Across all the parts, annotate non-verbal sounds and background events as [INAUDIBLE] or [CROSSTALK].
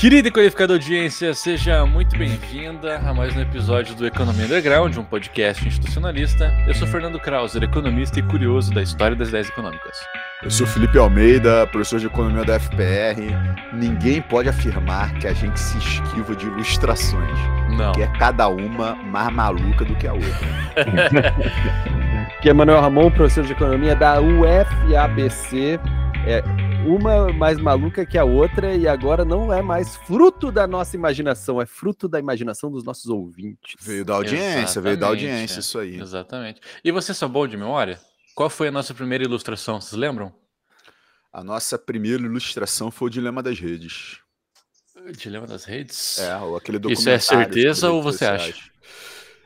Querida e qualificada audiência, seja muito bem-vinda a mais um episódio do Economia Underground, um podcast institucionalista. Eu sou Fernando Krauser, economista e curioso da história das ideias econômicas. Eu sou Felipe Almeida, professor de economia da FPR. Ninguém pode afirmar que a gente se esquiva de ilustrações. Não. Que é cada uma mais maluca do que a outra. [LAUGHS] que é Manuel Ramon, professor de economia da UFABC. É uma mais maluca que a outra e agora não é mais fruto da nossa imaginação, é fruto da imaginação dos nossos ouvintes. Veio da audiência, Exatamente, veio da audiência, é. isso aí. Exatamente. E você são bom de memória? Qual foi a nossa primeira ilustração? Vocês lembram? A nossa primeira ilustração foi o Dilema das Redes. Dilema das redes? É, ou aquele Isso documentário. é certeza ou você acha?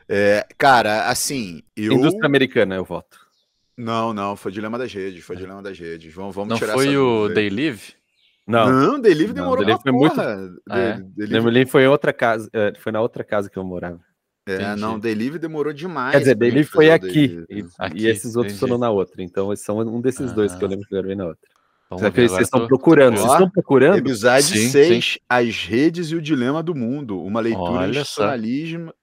É, cara, assim, eu. Indústria americana, eu voto. Não, não, foi Dilema das Redes, foi Dilema das Redes. Vamos, vamos Não tirar foi essa o. Day Live? Não, Não, Delivery Não, demorou Delivery pra foi muito- porra. Ah, é? Delivery- Lembrei foi em outra casa, é, foi na outra casa que eu morava. É, Entendi. não, Delivery demorou demais. Quer dizer, dele foi aqui, Delivery. e, Aqui, e esses outros entendi. foram na outra. Então, são um desses dois que eu Ah. lembro que gravei na outra. Vamos que ver, vocês estão tô- procurando? Vocês estão procurando? Episódio Sim, 6, As Redes e o Dilema do Mundo. Uma leitura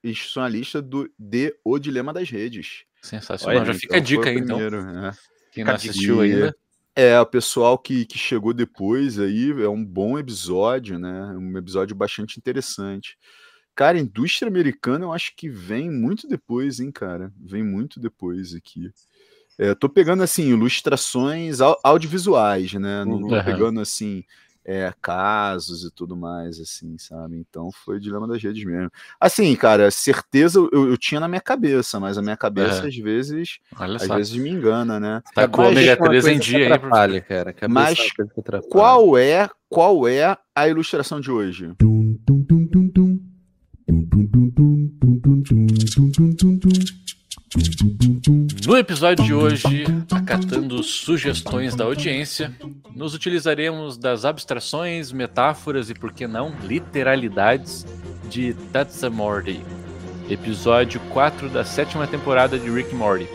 institucionalista do, de O Dilema das Redes. Sensacional. Olha, Já fica a Então, dica aí, então. primeiro, né? Quem não assistiu ainda. É, o pessoal que, que chegou depois aí, é um bom episódio, né? Um episódio bastante interessante. Cara, a indústria americana eu acho que vem muito depois, hein, cara? Vem muito depois aqui. É, tô pegando, assim, ilustrações au- audiovisuais, né? Não tô Uhum. pegando, assim, é, casos e tudo mais, assim, sabe? Então foi o Dilema das Redes mesmo. Assim, cara, certeza eu, eu tinha na minha cabeça, mas a minha cabeça É. às vezes, Olha às só. vezes me engana, né? Tá com ômega Uma 3 em dia aí, atrapalha, cara. Cabeça Mas é atrapalha. Qual é, qual é a ilustração de hoje? No episódio de hoje, acatando sugestões da audiência, nos utilizaremos das abstrações, metáforas e, por que não, literalidades de That's a Morty, episódio 4 da sétima temporada de Rick Morty.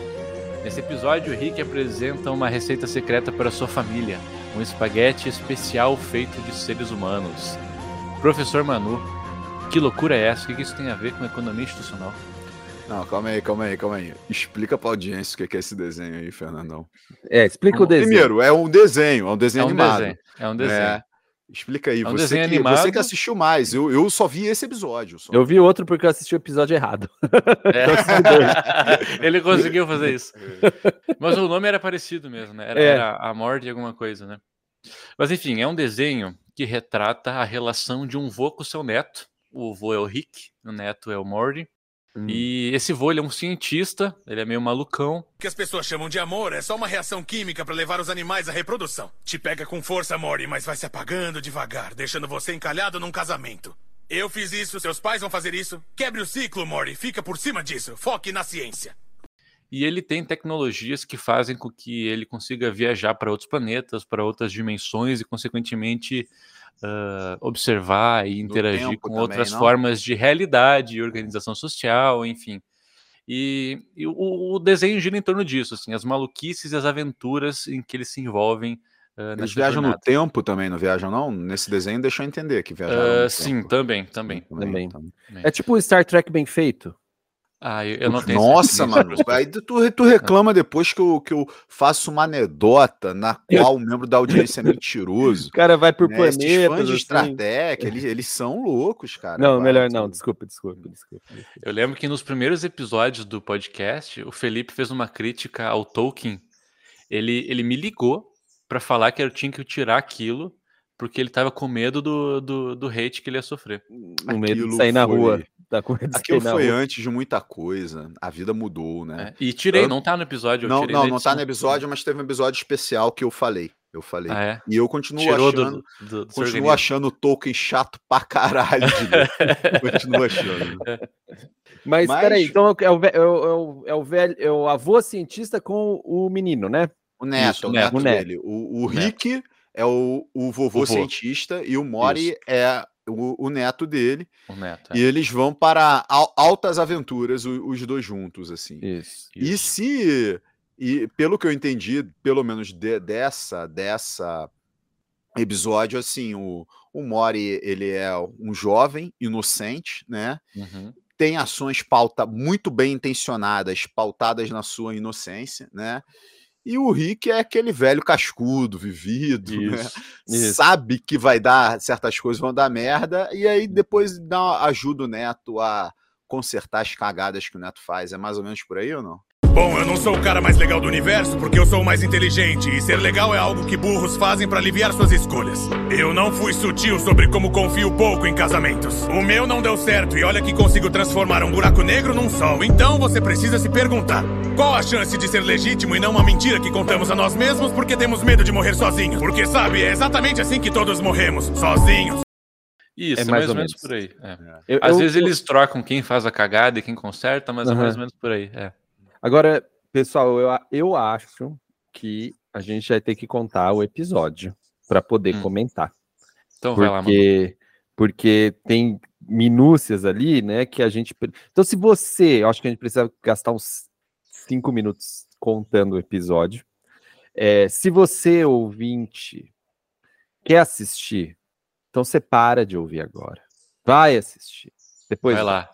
Nesse episódio, Rick apresenta uma receita secreta para sua família, um espaguete especial feito de seres humanos. Professor Manu, que loucura é essa? O que isso tem a ver com economia institucional? Não, calma aí, calma aí, calma aí. Explica pra audiência o que é é esse desenho aí, Fernandão. É, explica o desenho. Primeiro, é um desenho, é um desenho É um animado. desenho. É um desenho. É, explica aí, É um você, desenho que, animado. você que assistiu mais, eu, eu só vi esse episódio. Só. Eu vi outro porque eu assisti o episódio errado. É. [LAUGHS] [LAUGHS] Ele conseguiu fazer isso. Mas o nome era parecido mesmo, né? Era, É. era a morte de alguma coisa, né? Mas enfim, é um desenho que retrata a relação de um vô com seu neto. O vô é o Rick, o neto é o Morty. Hum. E esse vô, ele é um cientista, ele é meio malucão. O que as pessoas chamam de amor é só uma reação química para levar os animais à reprodução. Te pega com força, Mori, mas vai se apagando devagar, deixando você encalhado num casamento. Eu fiz isso, seus pais vão fazer isso. Quebre o ciclo, Mori, fica por cima disso. Foque na ciência. E ele tem tecnologias que fazem com que ele consiga viajar para outros planetas, para outras dimensões e, consequentemente, ah, observar e interagir com também, outras não? formas de realidade e organização social, enfim. E, e o, o desenho gira em torno disso, assim, as maluquices e as aventuras em que eles se envolvem ah, Eles viajam no jornada. tempo também, não viajam não? Nesse desenho deixou eu entender que viajaram Ah, no sim, tempo. também, também. Também. então. É tipo um Star Trek bem feito. Ah, eu, eu não tenho Nossa, mano. Aí tu, tu reclama depois que eu, que eu faço uma anedota na qual o membro da audiência é mentiroso. O [LAUGHS] cara vai por né? Esses planetas. fãs de assim. Star Trek, eles, eles são loucos, cara. Não, Vai, melhor não. Desculpa, desculpa, desculpa. Eu lembro que nos primeiros episódios do podcast, o Felipe fez uma crítica ao Tolkien. Ele, ele me ligou para falar que eu tinha que tirar aquilo, porque ele tava com medo do, do, do hate que ele ia sofrer. Com medo de sair na foi- rua. Tá com medo de Aquilo sair na foi rua. antes de muita coisa. A vida mudou, né? né? E tirei, Eu- não tá no episódio. eu Não, tirei não, não tá no episódio, mas teve um episódio especial que eu falei. Eu falei. Ah, é? E eu continuo Tirou achando. do, do, do Continuo achando o Tolkien chato pra caralho. [LAUGHS] continuo achando. Mas, Mas- peraí, então é o, ve- é, o, é, o, é, o velho, é o avô cientista com o menino, né? O neto, Isso, o o neto, neto. dele. O, o Neto. É o, o vovô O cientista e o Mori é o, o neto dele. O neto. é. E eles vão para al- altas aventuras, os dois juntos, assim. Isso. E se. E pelo que eu entendi, pelo menos de- dessa, dessa episódio, assim, o, o Mori, ele é um jovem, inocente, né? Uhum. Tem ações pauta muito bem intencionadas, pautadas na sua inocência, né? E o Rick é aquele velho cascudo, vivido, né? Isso. Isso. sabe que vai dar certas coisas vão dar merda e aí depois dá ajuda o Neto a consertar as cagadas que o Neto faz. É mais ou menos por aí ou não? Bom, eu não sou o cara mais legal do universo porque eu sou o mais inteligente e ser legal é algo que burros fazem pra aliviar suas escolhas. Eu não fui sutil sobre como confio pouco em casamentos. O meu não deu certo e olha que consigo transformar um buraco negro num sol. Então você precisa se perguntar: qual a chance de ser legítimo e não uma mentira que contamos a nós mesmos porque temos medo de morrer sozinhos? Porque sabe, é exatamente assim que todos morremos, sozinhos. Isso, É é mais mais, ou ou menos menos. por aí. é. Eu- Às eu- vezes eu- eles trocam quem faz a cagada e quem conserta, mas é Aham. mais ou menos por aí. É. Agora, pessoal, eu, eu acho que a gente vai ter que contar o episódio para poder Hum. comentar. Então vai lá, mano. Porque, porque tem minúcias ali, né, que a gente... Então, se você... Eu acho que a gente precisa gastar uns cinco minutos contando o episódio. É, se você, ouvinte, quer assistir, então você para de ouvir agora. Vai assistir. Depois Vai lá.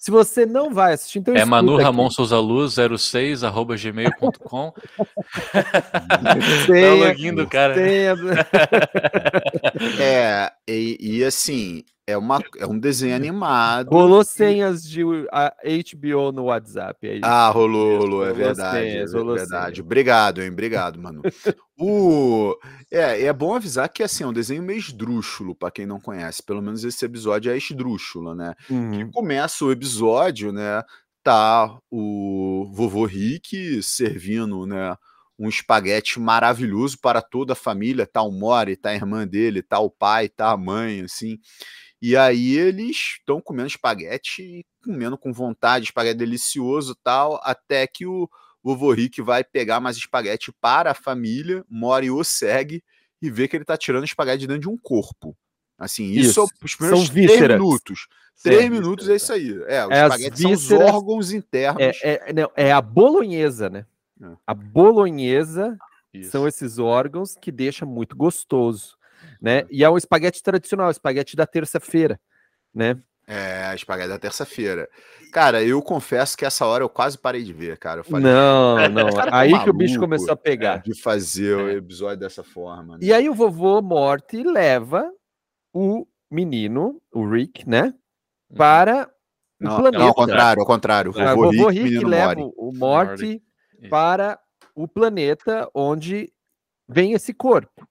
Se você não vai assistir, então É Manu aqui. Ramon Souza Luz 06 arroba gmail.com. [LAUGHS] É o login do cara. tenha- [LAUGHS] É, e, e assim, é, uma, é um desenho animado. Rolou senhas de a HBO no WhatsApp. É. Ah, rolou, rolou, é verdade. senhas, é verdade. senhas. Obrigado, hein? Obrigado, mano. [LAUGHS] o, é, é bom avisar que assim, é um desenho meio esdrúxulo, pra quem não conhece. Pelo menos esse episódio é esdrúxulo, né? Uhum. Começa o episódio, né? Tá o vovô Rick servindo, né? Um espaguete maravilhoso para toda a família. Tá o Mori, tá a irmã dele, tá o pai, tá a mãe, assim. E aí eles estão comendo espaguete, e comendo com vontade, espaguete delicioso e tal, até que o vovô Rick vai pegar mais espaguete para a família, Mori o segue e vê que ele tá tirando espaguete de dentro de um corpo. Assim, isso, Isso. é os primeiros São três vísceras. minutos. São Três vísceras, minutos é isso aí. É, os É espaguetes são os órgãos internos. É, é, não, é a bolonhesa, né? É. A bolonhesa Isso. são esses órgãos que deixa muito gostoso, né? E é um espaguete tradicional, espaguete da terça-feira, né? É, espaguete da terça-feira. Cara, eu confesso que essa hora eu quase parei de ver, cara. Eu falei, Não, não. Tão Aí que o bicho começou a pegar. de fazer o É. episódio dessa forma. né? E aí o vovô Morte leva o menino, o Rick, né? Uhum. Para o Não, planeta. não, ao contrário, ao contrário. Ah, Vovô, o vovô Rick, Rick menino leva Mori. o Morte para o planeta onde vem esse corpo.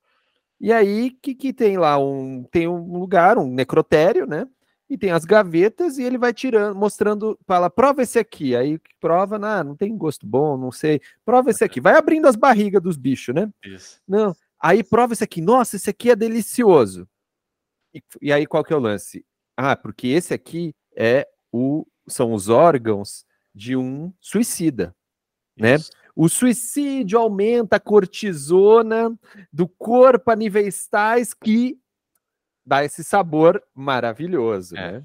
E aí, que, que tem lá? Um, tem um lugar, um necrotério, né? E tem as gavetas e ele vai tirando, mostrando, fala, prova esse aqui. Aí prova, ah, não tem gosto bom, não sei. Prova esse aqui. Vai abrindo as barrigas dos bichos, né? Isso. Não. Aí prova esse aqui. Nossa, esse aqui é delicioso. E, e aí qual que é o lance? Ah, porque esse aqui é o são os órgãos de um suicida, né? O suicídio aumenta a cortisona do corpo a níveis tais que dá esse sabor maravilhoso, É. né?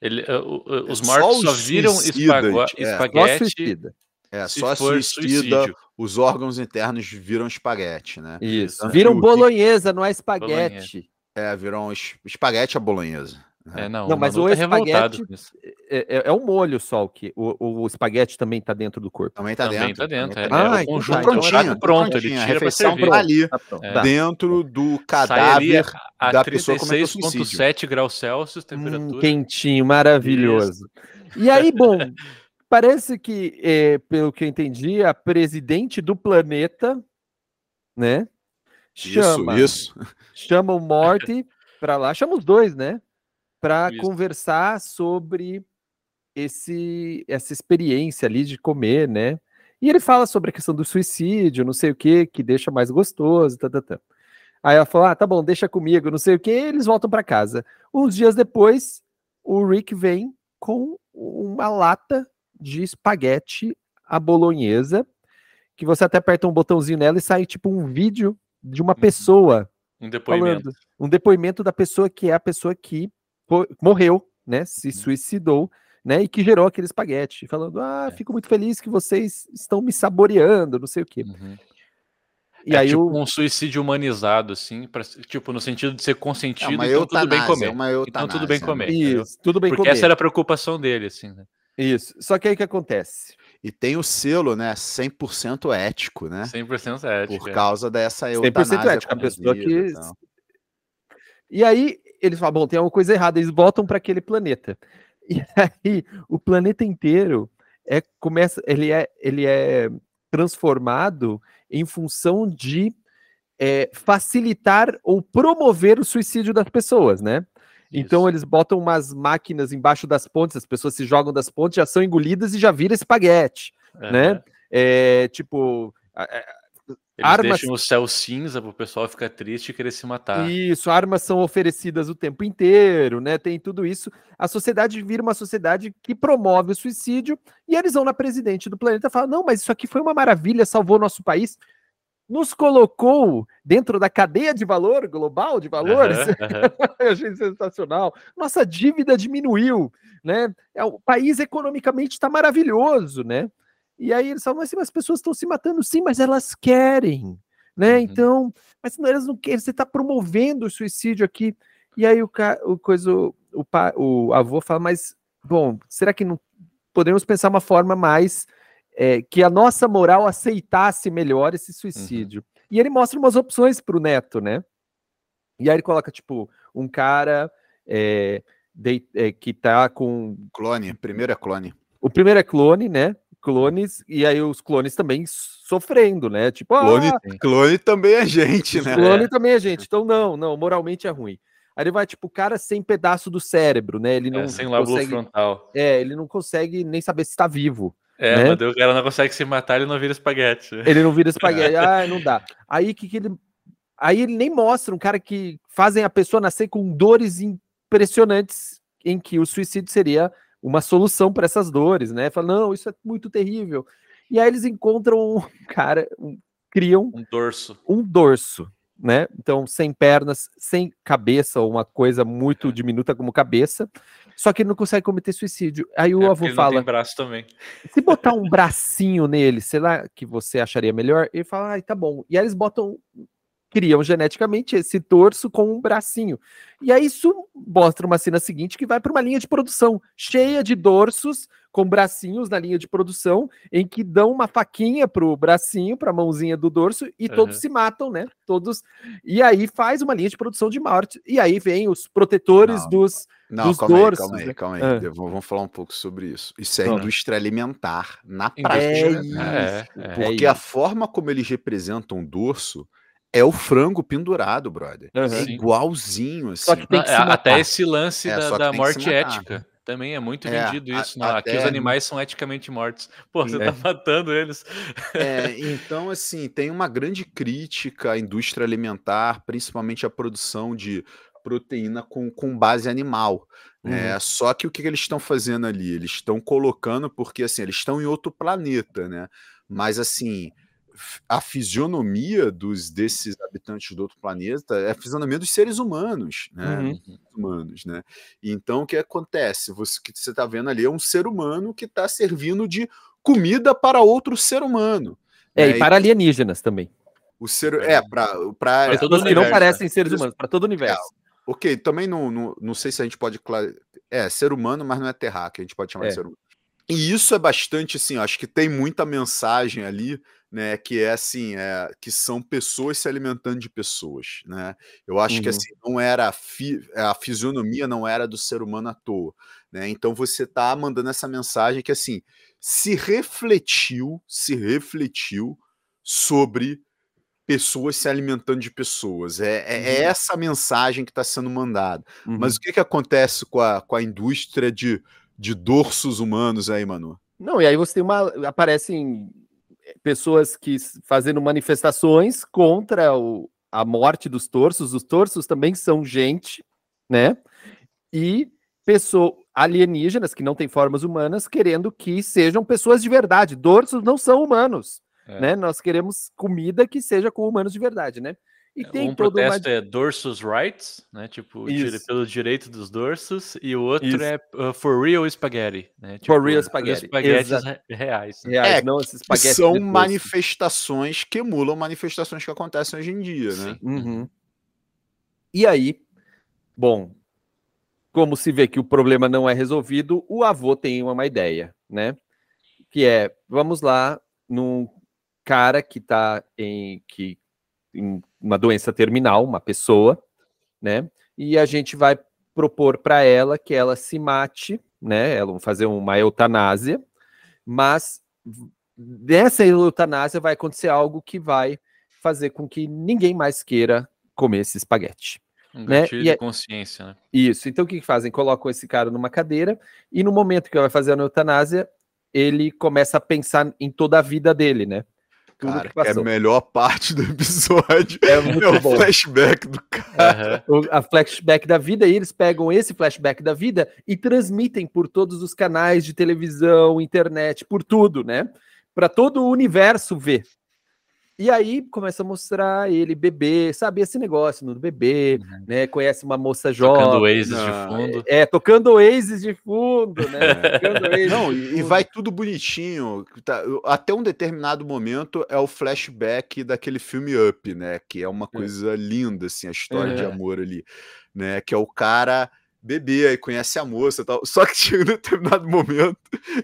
Ele, uh, uh, os Só mortos os só viram espago- é. Só espaguete suicida. É, se só for suicida, suicídio. os órgãos internos viram espaguete, né? Isso. Tanto Viram bolonhesa, não é espaguete. É, viram es- espaguete à bolonhesa. É, não, Não, o mas o tá revoltado espaguete- isso. É, é- é o molho só o que o, o, espaguete também tá dentro do corpo. Também tá Também dentro. tá dentro. É, também Ah, é o então conjunto tá, é um então prato tá pronto, ele prontinho, a tira pra refeição tá ali, Tá pronto. É. Tá. dentro do cadáver. a, a da pessoa comendo o 36,7 graus Celsius, Hum, temperatura. quentinho, maravilhoso. E aí, bom, [LAUGHS] parece que, eh, pelo que eu entendi, a presidente do planeta, né? Chama, Isso, isso. chama o [LAUGHS] Morty para lá, chama os dois, né? Para conversar sobre esse essa experiência ali de comer, né? E ele fala sobre a questão do suicídio, não sei o que, que deixa mais gostoso, tá, tá, tá. Aí ela fala, ah, tá bom, deixa comigo, não sei o que, eles voltam para casa. Uns dias depois, o Rick vem com uma lata de espaguete à bolonhesa, que você até aperta um botãozinho nela e sai tipo um vídeo de uma pessoa Um depoimento. falando, um depoimento da pessoa que é a pessoa que morreu, né, se Uhum. suicidou, né, e que gerou aquele espaguete, falando, ah, É. fico muito feliz que vocês estão me saboreando, não sei o quê. Uhum. E é aí tipo o... um suicídio humanizado, assim, pra, tipo, no sentido de ser É consentido, uma então tudo bem comer. uma Então tudo bem comer. né? entendeu? Isso, tudo bem Porque comer. essa era a preocupação dele, assim, né? Isso. Só que aí o que acontece? E tem o selo, né? 100% ético, né? 100% ético. Por é. causa dessa 100% eutanásia ético. A pessoa que. E aí eles falam, bom, tem alguma coisa errada, eles voltam para aquele planeta. E aí o planeta inteiro é começa, ele é ele é transformado em função de é, facilitar ou promover o suicídio das pessoas, né? Então Isso. eles botam umas máquinas embaixo das pontes, as pessoas se jogam das pontes, já são engolidas e já vira espaguete, né? Aham. É, tipo, Eles Armas- deixam o céu cinza pro pessoal ficar triste e querer se matar. Isso, armas são oferecidas o tempo inteiro, né? Tem tudo isso. A sociedade vira uma sociedade que promove o suicídio e eles vão na presidente do planeta e falam: não, mas isso aqui foi uma maravilha, salvou nosso país. Nos colocou dentro da cadeia de valor global de valores. Aham, aham. [LAUGHS] Eu achei sensacional. Nossa dívida diminuiu, né? É, o país economicamente está maravilhoso, né? E aí eles falam, mas sim, mas as pessoas estão se matando, sim, mas elas querem, né? Uhum. Então, mas não, elas não querem, você está promovendo o suicídio aqui. E aí o, ca- o coisa, o, pa- o avô fala, mas bom, será que não podemos pensar uma forma mais é, que a nossa moral aceitasse melhor esse suicídio? E ele mostra umas opções para o neto, né? E aí ele coloca, tipo, um cara é, dei- é, que tá com. Clone, primeiro é clone. O primeiro é clone, né? Clones, e aí os clones também sofrendo, né? Tipo, ah, Clone, clone também é gente, né? clone também é gente. Então, não, não, moralmente é ruim. Aí ele vai, tipo, o cara sem pedaço do cérebro, né? Ele não É, sem lóbulo consegue. frontal. É, ele não consegue nem saber se está vivo. É, né? mas o cara não consegue se matar, ele não vira espaguete. Ele não vira [LAUGHS] espaguete. ah, não dá. Aí que, que ele. Aí ele nem mostra um cara que fazem a pessoa nascer com dores impressionantes, em que o suicídio seria uma solução para essas dores, né? Fala, não, isso é muito terrível. E aí eles encontram um [LAUGHS] cara, um- criam Um dorso. um dorso, né? Então, sem pernas, sem cabeça, ou uma coisa muito diminuta como cabeça, só que ele não consegue cometer suicídio. Aí o É, avô fala: tem braço também. [LAUGHS] se botar um bracinho nele, sei lá, que você acharia melhor, ele fala, ai, tá bom. E aí eles botam, criam geneticamente esse torso com um bracinho. E aí isso mostra uma cena seguinte que vai para uma linha de produção cheia de dorsos com bracinhos na linha de produção, em que dão uma faquinha pro bracinho, pra mãozinha do dorso, e todos Aham. se matam, né? Todos. E aí faz uma linha de produção de morte. E aí vem os protetores Não. dos. Não, dos calma aí, dorsos, calma aí, né? calma aí. Ah. Vamos, vamos falar um pouco sobre isso. Isso é Ah. indústria alimentar, na prática. alimentar, né? é, é. Porque É a isso. forma como eles representam o dorso é o frango pendurado, brother. Aham. É igualzinho, assim. Só que tem que é, se até matar. esse lance É, da, da morte ética. Também é muito É, vendido a- isso. Não, aqui os até- animais são eticamente mortos. Pô, você É. tá matando eles. É, [LAUGHS] então, assim, tem uma grande crítica à indústria alimentar, principalmente à produção de proteína com, com base animal. né? Só que o que, que eles estão fazendo ali? Eles estão colocando, porque assim, eles estão em outro planeta, né? Mas assim, a fisionomia dos desses habitantes do outro planeta é a fisionomia dos seres humanos, né? Uhum. humanos, né? E Então o que acontece? Você, que você está vendo ali é um ser humano que está servindo de comida para outro ser humano. É, né? e para alienígenas também. O ser é para para Pessoas que não parecem seres humanos, para todo o universo. ok também não, não, não sei se a gente pode é ser humano mas não é terráqueo a gente pode chamar É. de ser humano e isso é bastante assim acho que tem muita mensagem ali né que é assim é, que são pessoas se alimentando de pessoas né eu acho que Uhum. assim não era a, fi, a fisionomia não era do ser humano à toa né então você tá mandando essa mensagem que assim se refletiu se refletiu sobre pessoas se alimentando de pessoas. É, é- é Uhum. essa mensagem que está sendo mandada. Uhum. Mas o que, que acontece com a, com a indústria de, de dorsos humanos aí, Manu? Não, e aí você tem uma. Aparecem pessoas que fazendo manifestações contra o, a morte dos torsos. Os torsos também são gente, né? E pessoas alienígenas que não têm formas humanas querendo que sejam pessoas de verdade. Dorsos não são humanos, É. né? Nós queremos comida que seja com humanos de verdade, né? E tem um todo uma... protesto é dorsus rights, né? Tipo, dire- pelo direito dos dorsos, e o outro Isso. é uh, for real spaghetti, né? For real spaghetti, espaguetes reais. né? reais, É, não esses espaguetes são manifestações que emulam manifestações que acontecem hoje em dia, né? Uhum. E aí, bom, como se vê que o problema não é resolvido, o avô tem uma ideia, né? Que é, vamos lá, num cara que está em, que, em uma doença terminal, uma pessoa, né? E a gente vai propor para ela que ela se mate, né? Ela vai fazer uma eutanásia, mas dessa eutanásia vai acontecer algo que vai fazer com que ninguém mais queira comer esse espaguete. Um né? E de é- consciência, né? Isso. Então o que, que fazem? Colocam esse cara numa cadeira e no momento que vai fazer a eutanásia, ele começa a pensar em toda a vida dele, né? Tudo Cara, que que é a passou. melhor parte do episódio. É [LAUGHS] É, muito o bom. flashback do cara. Aham. O- a flashback da vida, e eles pegam esse flashback da vida e transmitem por todos os canais de televisão, internet, por tudo, né? Para todo o universo ver. E aí começa a mostrar ele bebê, sabe esse negócio no bebê, né? Conhece uma moça Tocando jovem, Oasis de fundo. é, tocando Oasis de fundo, né? Tocando Oasis Não, de e, e fundo. vai tudo bonitinho. tá, até um determinado momento é o flashback daquele filme Up, né? Que é uma coisa linda, assim, a história de É. amor ali, né? Que é o cara bebê, aí conhece a moça e tal. Só que [LAUGHS] chega um determinado momento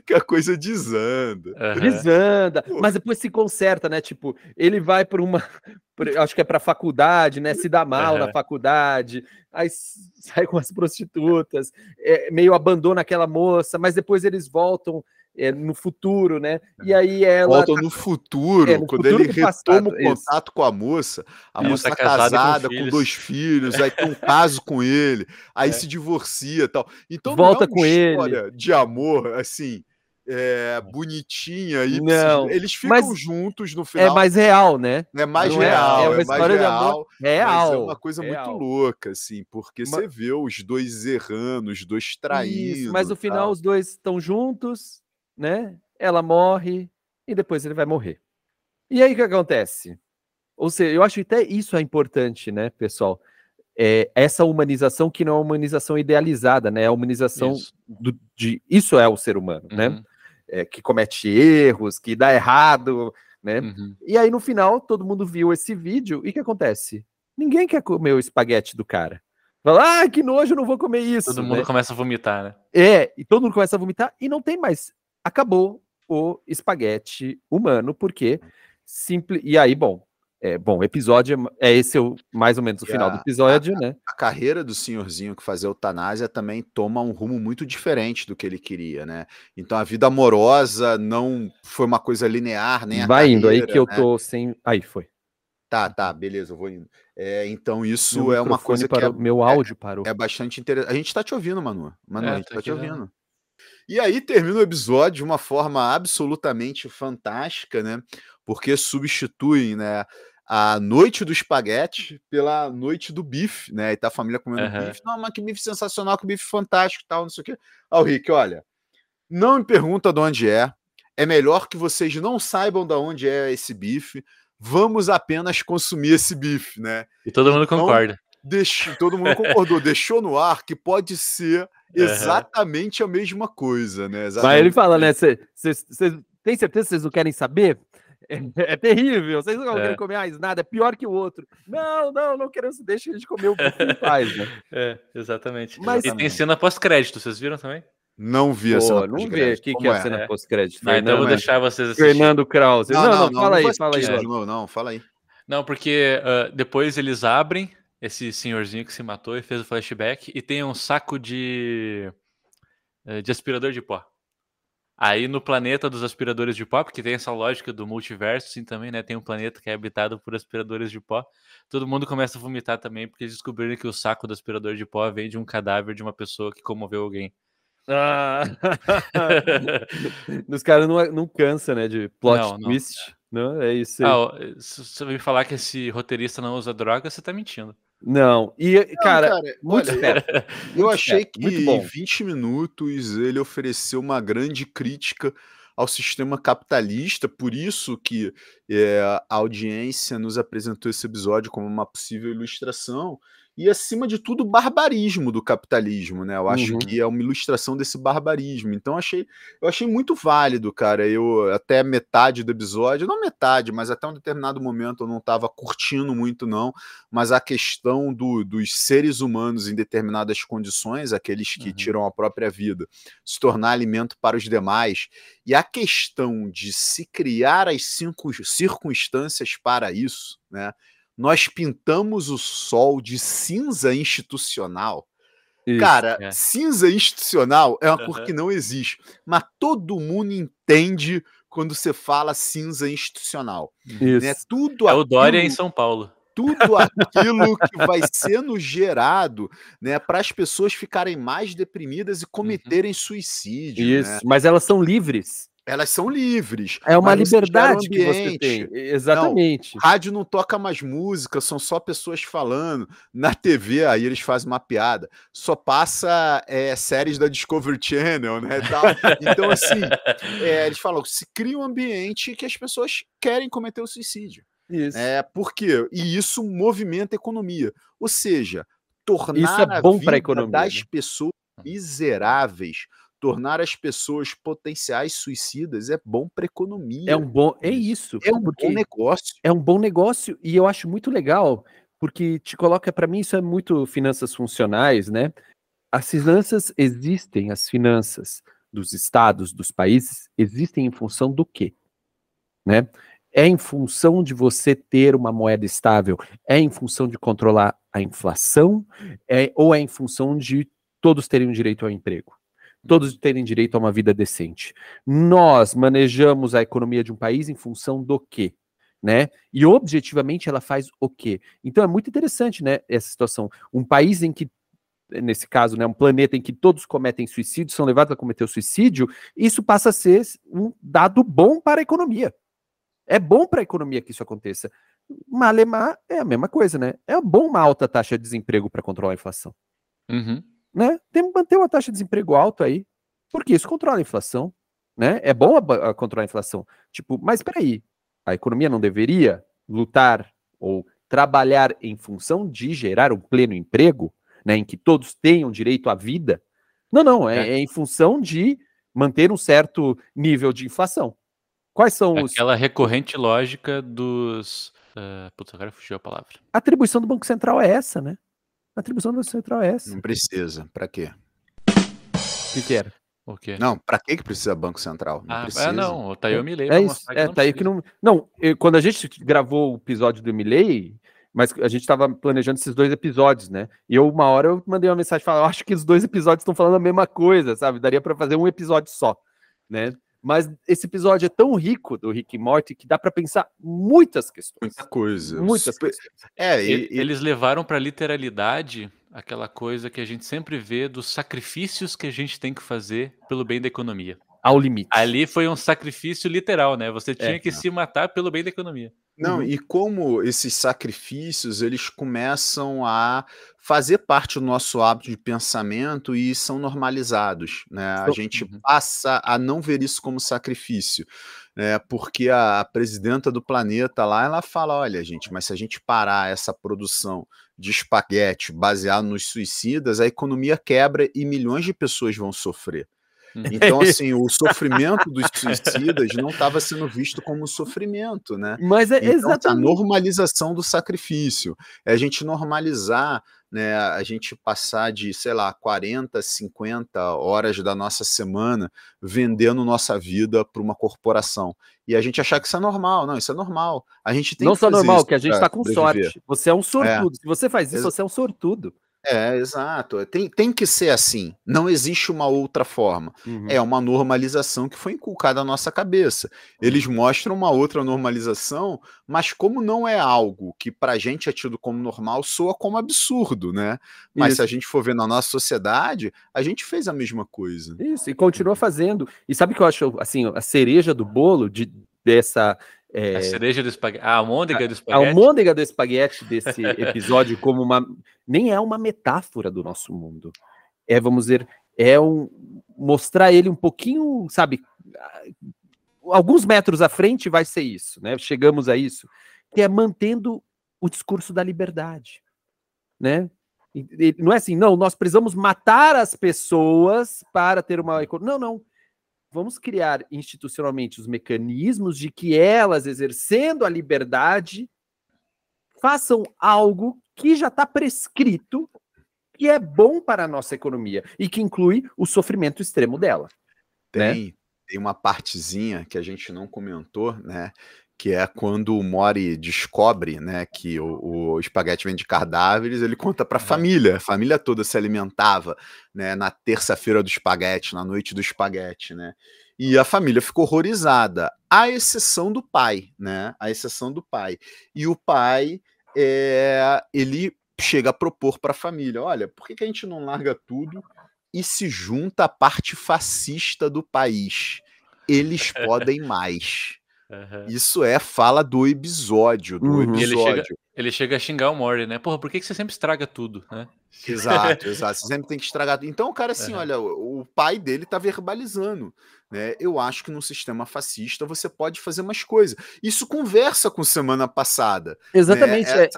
que a coisa desanda. Aham. Desanda, Pô. mas depois se conserta, né? Tipo, ele vai para uma, acho que é para faculdade, né? Se dá mal na Aham. faculdade, aí [LAUGHS] sai com as prostitutas, é, meio abandona aquela moça, mas depois eles voltam é, no futuro, né? E aí ela Volta tá- no futuro, é, no quando futuro ele do passado, retoma o isso. contato com a moça, a Isso, moça tá tá casada com casada, com, filhos. dois filhos, aí tem um caso com ele, aí É. se divorcia e tal. Então Volta não é com uma ele. história de amor, assim, é, bonitinha. E Não, eles ficam mas juntos no é final. mais real, né? é mais não é- real, é é, uma mais história de amor real. Mas Real. é uma coisa real. muito louca, assim, porque Ma- você vê os dois errando, os dois traindo. Isso, mas no final tal. os dois estão juntos, né? Ela morre e depois ele vai morrer. E aí o que acontece? Ou seja, eu acho que até isso é importante, né, pessoal? É, essa humanização que não é uma humanização idealizada, né? É a humanização Isso. do- de. Isso é o ser humano, né? Uhum, É, que comete erros, que dá errado, né? uhum. E aí, no final, todo mundo viu esse vídeo e o que acontece? Ninguém quer comer o espaguete do cara. Fala, ah, que nojo, eu não vou comer isso. Todo mundo né? começa a vomitar, né? É, e todo mundo começa a vomitar e não tem mais. Acabou o espaguete humano, porque simples. E aí, bom, é, bom, episódio é, é esse o, mais ou menos o E final a- do episódio, né? a carreira do senhorzinho que fazia eutanásia também toma um rumo muito diferente do que ele queria, né? Então a vida amorosa não foi uma coisa linear, nem a Vai indo aí carreira, que eu né? tô sem. Aí foi. Tá, tá, beleza, eu vou indo. É, então isso Meu é uma coisa que parou, é, meu áudio parou. é bastante interessante. A gente tá te ouvindo, Manu. Manu, É, a gente tô tá te ouvindo. E aí termina o episódio de uma forma absolutamente fantástica, né? Porque substituem, né? A noite do espaguete pela noite do bife, né? E tá a família comendo Aham. bife. Não, mas que bife sensacional, que bife fantástico e tal, não sei o quê. Ah, o Rick, olha, não me pergunta de onde é. É melhor que vocês não saibam de onde é esse bife. Vamos apenas consumir esse bife, né? E todo mundo Então, concorda. Deixou, todo mundo concordou, [LAUGHS] deixou no ar que pode ser exatamente a mesma coisa, né? Mas Exatamente. ele fala, né? Vocês têm certeza que vocês não querem saber? É, é terrível, vocês não É. querem comer mais nada, é pior que o outro. Não, não, não queremos, deixa a gente comer o em paz, né? [LAUGHS] É, exatamente. Mas- E tem cena pós-crédito, vocês viram também? Não vi a Pô, cena não vê pós-crédito. o que, que é a cena É. pós-crédito. Ah, então vou Fernando, deixar vocês assistirem. Fernando Krause. Não, não, fala aí, vou fala aí. assistir É. de novo, não, fala aí. Não, porque ah, depois eles abrem esse senhorzinho que se matou e fez o flashback e tem um saco de, eh, de aspirador de pó. Aí no planeta dos aspiradores de pó, porque tem essa lógica do multiverso assim também, né? Tem um planeta que é habitado por aspiradores de pó. Todo mundo começa a vomitar também porque eles descobriram que o saco do aspirador de pó vem de um cadáver de uma pessoa que comoveu alguém. Ah. [LAUGHS] Os caras não, não cansa, né? De plot Não, não. twist. Não, é isso aí. Ah, se você me falar que esse roteirista não usa droga, você tá mentindo. Não, e, cara, Não, muito olha, esperto. [LAUGHS] Eu achei que em bom. 20 minutos ele ofereceu uma grande crítica ao sistema capitalista, por isso que é, a audiência nos apresentou esse episódio como uma possível ilustração, e acima de tudo o barbarismo do capitalismo, né? Eu acho uhum. que é uma ilustração desse barbarismo. Então achei, eu achei muito válido, cara. Eu até metade do episódio, não metade, mas até um determinado momento eu não estava curtindo muito não, mas a questão do, dos seres humanos em determinadas condições, aqueles que uhum. tiram a própria vida, se tornar alimento para os demais, e a questão de se criar as circunstâncias para isso, né? Nós pintamos o sol de cinza institucional. Isso, Cara, é. cinza institucional é uma uhum. cor que não existe, mas todo mundo entende quando você fala cinza institucional. Isso. Né? Tudo é o Dória em São Paulo. Tudo [LAUGHS] aquilo que vai sendo gerado né, para as pessoas ficarem mais deprimidas e uhum. cometerem uhum. suicídio. Isso, né? mas elas são livres. Elas são livres. É uma liberdade que você tem. Exatamente. Não, rádio não toca mais música, são só pessoas falando. Na TV, aí eles fazem uma piada. Só passa é, séries da Discovery Channel, né? Então, assim, é, eles falam: se cria um ambiente que as pessoas querem cometer o suicídio. Isso. É, por quê? E isso movimenta a economia. Ou seja, tornar isso é bom a vida economia, das né? pessoas miseráveis tornar as pessoas potenciais suicidas é bom para economia. É um bom, é isso. É um bom negócio. É um bom negócio e eu acho muito legal porque te coloca para mim isso é muito finanças funcionais, né? As finanças existem, as finanças dos estados, dos países existem em função do quê? Né? É em função de você ter uma moeda estável, é em função de controlar a inflação, é, ou é em função de todos terem um direito ao emprego? Todos terem direito a uma vida decente. Nós manejamos a economia de um país em função do quê? Né? E objetivamente ela faz o quê? Então é muito interessante, né, essa situação. Um país em que nesse caso, né, um planeta em que todos cometem suicídio, são levados a cometer o suicídio, isso passa a ser um dado bom para a economia. É bom para a economia que isso aconteça. Malemar é a mesma coisa, né? É bom uma alta taxa de desemprego para controlar a inflação. Uhum né? Tem que manter uma taxa de desemprego alta aí, porque isso controla a inflação, né? É bom a, a controlar a inflação. Tipo, mas espera aí, a economia não deveria lutar ou trabalhar em função de gerar um pleno emprego, né, em que todos tenham direito à vida? Não, não, é, é. é em função de manter um certo nível de inflação. Quais são os. Aquela recorrente lógica dos. Uh, putz, agora fugiu a palavra. A atribuição do Banco Central é essa, né? A atribuição do Central é essa. Não precisa. Para quê? O que, que era? O quê? Não, para que que precisa Banco Central? Não ah, precisa. É, não, o Tayo Milley é isso. É, tá aí que não. Não, eu, quando a gente gravou o episódio do Milley, mas a gente estava planejando esses dois episódios, né? E eu, uma hora, eu mandei uma mensagem falando, eu acho que os dois episódios estão falando a mesma coisa, sabe? Daria para fazer um episódio só, né? Mas esse episódio é tão rico do Rick e Morty que dá para pensar muitas questões. Muita coisa. Muitas questões. É, e, eles levaram para literalidade aquela coisa que a gente sempre vê dos sacrifícios que a gente tem que fazer pelo bem da economia. Ao limite. Ali foi um sacrifício literal, né? Você tinha é, que não. se matar pelo bem da economia. Não, uhum. e como esses sacrifícios eles começam a fazer parte do nosso hábito de pensamento e são normalizados, né? A gente uhum. passa a não ver isso como sacrifício, né? Porque a presidenta do planeta lá, ela fala, olha, gente, mas se a gente parar essa produção de espaguete baseado nos suicidas, a economia quebra e milhões de pessoas vão sofrer. Uhum. Então, assim, o [LAUGHS] sofrimento dos suicidas não estava sendo visto como sofrimento, né? Mas é então, exatamente. A normalização do sacrifício. É a gente normalizar, né? A gente passar de, sei lá, 40, 50 horas da nossa semana vendendo nossa vida para uma corporação. E a gente achar que isso é normal. Não, isso é normal. A gente tem não só normal, que a gente está com sorte. Você é um é. sortudo. É. Se você faz isso, você é um sortudo. É, exato. Tem, tem que ser assim. Não existe uma outra forma. Uhum. É uma normalização que foi inculcada à nossa cabeça. Eles mostram uma outra normalização, mas como não é algo que pra gente é tido como normal, soa como absurdo, né? Mas Isso. se a gente for ver na nossa sociedade, a gente fez a mesma coisa. Isso, e continua fazendo. E sabe o que eu acho, assim, a cereja do bolo de, dessa é, a cereja do espaguete. A almôndega do espaguete. A almôndega do espaguete desse [LAUGHS] episódio, como uma. Nem é uma metáfora do nosso mundo. É, vamos dizer, é um. Mostrar ele um pouquinho, sabe, alguns metros à frente vai ser isso, né? Chegamos a isso, que é mantendo o discurso da liberdade, né? não é assim, não, nós precisamos matar as pessoas para ter uma economia. Não, não. Vamos criar institucionalmente os mecanismos de que elas, exercendo a liberdade, façam algo que já está prescrito, que é bom para a nossa economia e que inclui o sofrimento extremo dela. Tem, né? tem uma partezinha que a gente não comentou, né? Que é quando o Mori descobre, né, que o, o espaguete vem de cadáveres, ele conta para a família, a família toda se alimentava, né, na terça-feira do espaguete, na noite do espaguete, né, e a família ficou horrorizada, à exceção do pai, né, à exceção do pai, e o pai, é, ele chega a propor para a família, olha, por que, que a gente não larga tudo e se junta à parte fascista do país? Eles [LAUGHS] podem mais. Uhum. Isso é fala do episódio, do uhum. episódio. Ele chega, ele chega, a xingar o Mori, né? Porra, por que, que você sempre estraga tudo, né? Exato, [LAUGHS] exato. Você sempre tem que estragar tudo. Então, o cara, assim, uhum. olha, o, o pai dele tá verbalizando. Né? Eu acho que num sistema fascista você pode fazer mais coisas. Isso conversa com semana passada. Né? Exatamente, né?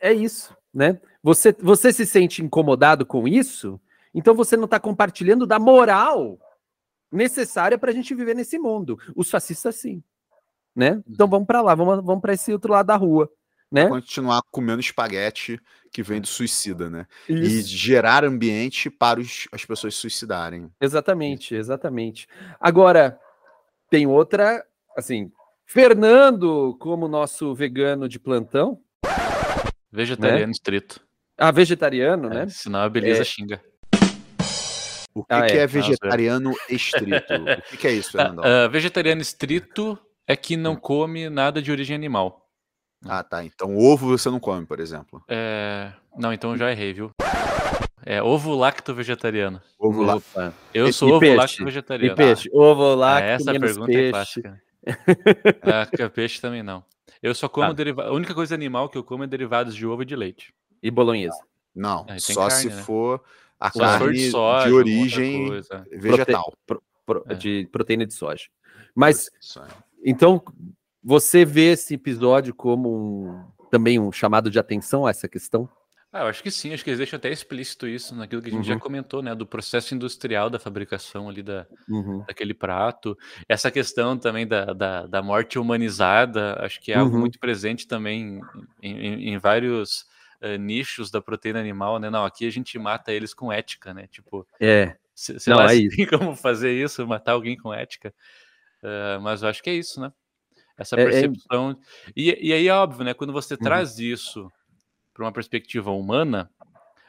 é, é isso, né? Você, você se sente incomodado com isso, então você não está compartilhando da moral necessária para a gente viver nesse mundo. Os fascistas, sim né? Então uhum. vamos para lá, vamos, vamos para esse outro lado da rua, né? Continuar comendo espaguete que vem do suicida, né? Isso. E gerar ambiente para os, as pessoas suicidarem. Exatamente, exatamente. Agora, tem outra, assim, Fernando, como nosso vegano de plantão. Vegetariano né? estrito. Ah, vegetariano, é, né? Senão a beleza é... xinga. O que, ah, que é, é vegetariano estrito? o que, que, é isso, [LAUGHS] Fernando? Uh, vegetariano estrito é que não hum. come nada de origem animal. Ah, tá. Então ovo você não come, por exemplo. É... Não, então eu já errei, viu? É ovo lacto vegetariano. Ovo lacto. Eu sou e ovo peixe? lacto vegetariano. E peixe? Ah. Ovo lacto. [LAUGHS] Ah, essa pergunta peixe. é clássica. ah, peixe também não. Eu só como ah. derivado. A única coisa animal que eu como é derivados de ovo e de leite. E bolonhesa. Não, ah, só carne, se né? for a só carne de, soja, de origem vegetal. Prote... Pro... É. De proteína de soja. Mas então, você vê esse episódio como um, também um chamado de atenção a essa questão? Ah, eu acho que sim, acho que eles deixam até explícito isso naquilo que a gente uhum. já comentou, né? Do processo industrial da fabricação ali da, uhum. daquele prato. Essa questão também da, da, da, morte humanizada, acho que é algo uhum. muito presente também em, em, em vários uh, nichos da proteína animal, né? Não, aqui a gente mata eles com ética, né? Tipo, é. Sei Não, lá, é tem [LAUGHS] como fazer isso, matar alguém com ética. Uh, mas eu acho que é isso, né? Essa percepção. É, é... E, e aí é óbvio, né? Quando você uhum. traz isso para uma perspectiva humana,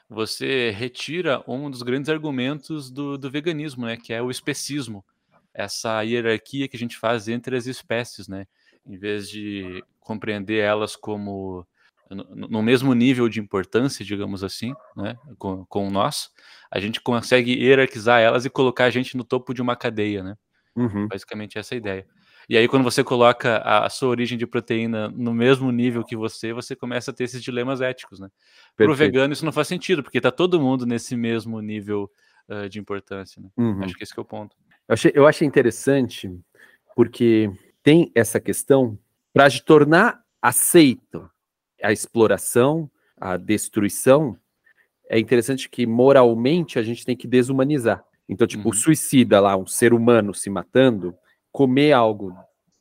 você retira um dos grandes argumentos do, do veganismo, né? Que é o especismo. Essa hierarquia que a gente faz entre as espécies, né? Em vez de compreender elas como no mesmo nível de importância, digamos assim, né, com, com nós, a gente consegue hierarquizar elas e colocar a gente no topo de uma cadeia, né? Uhum. Basicamente essa é a ideia. E aí, quando você coloca a, sua origem de proteína no mesmo nível que você, você começa a ter esses dilemas éticos, né? Para o vegano, isso não faz sentido, porque está todo mundo nesse mesmo nível uh, de importância, né? Uhum. Acho que esse que é o ponto. Eu achei, eu achei interessante, porque tem essa questão para tornar aceito a exploração, a destruição, é interessante que moralmente a gente tem que desumanizar. Então, tipo, uhum. o suicida lá, um ser humano se matando, comer algo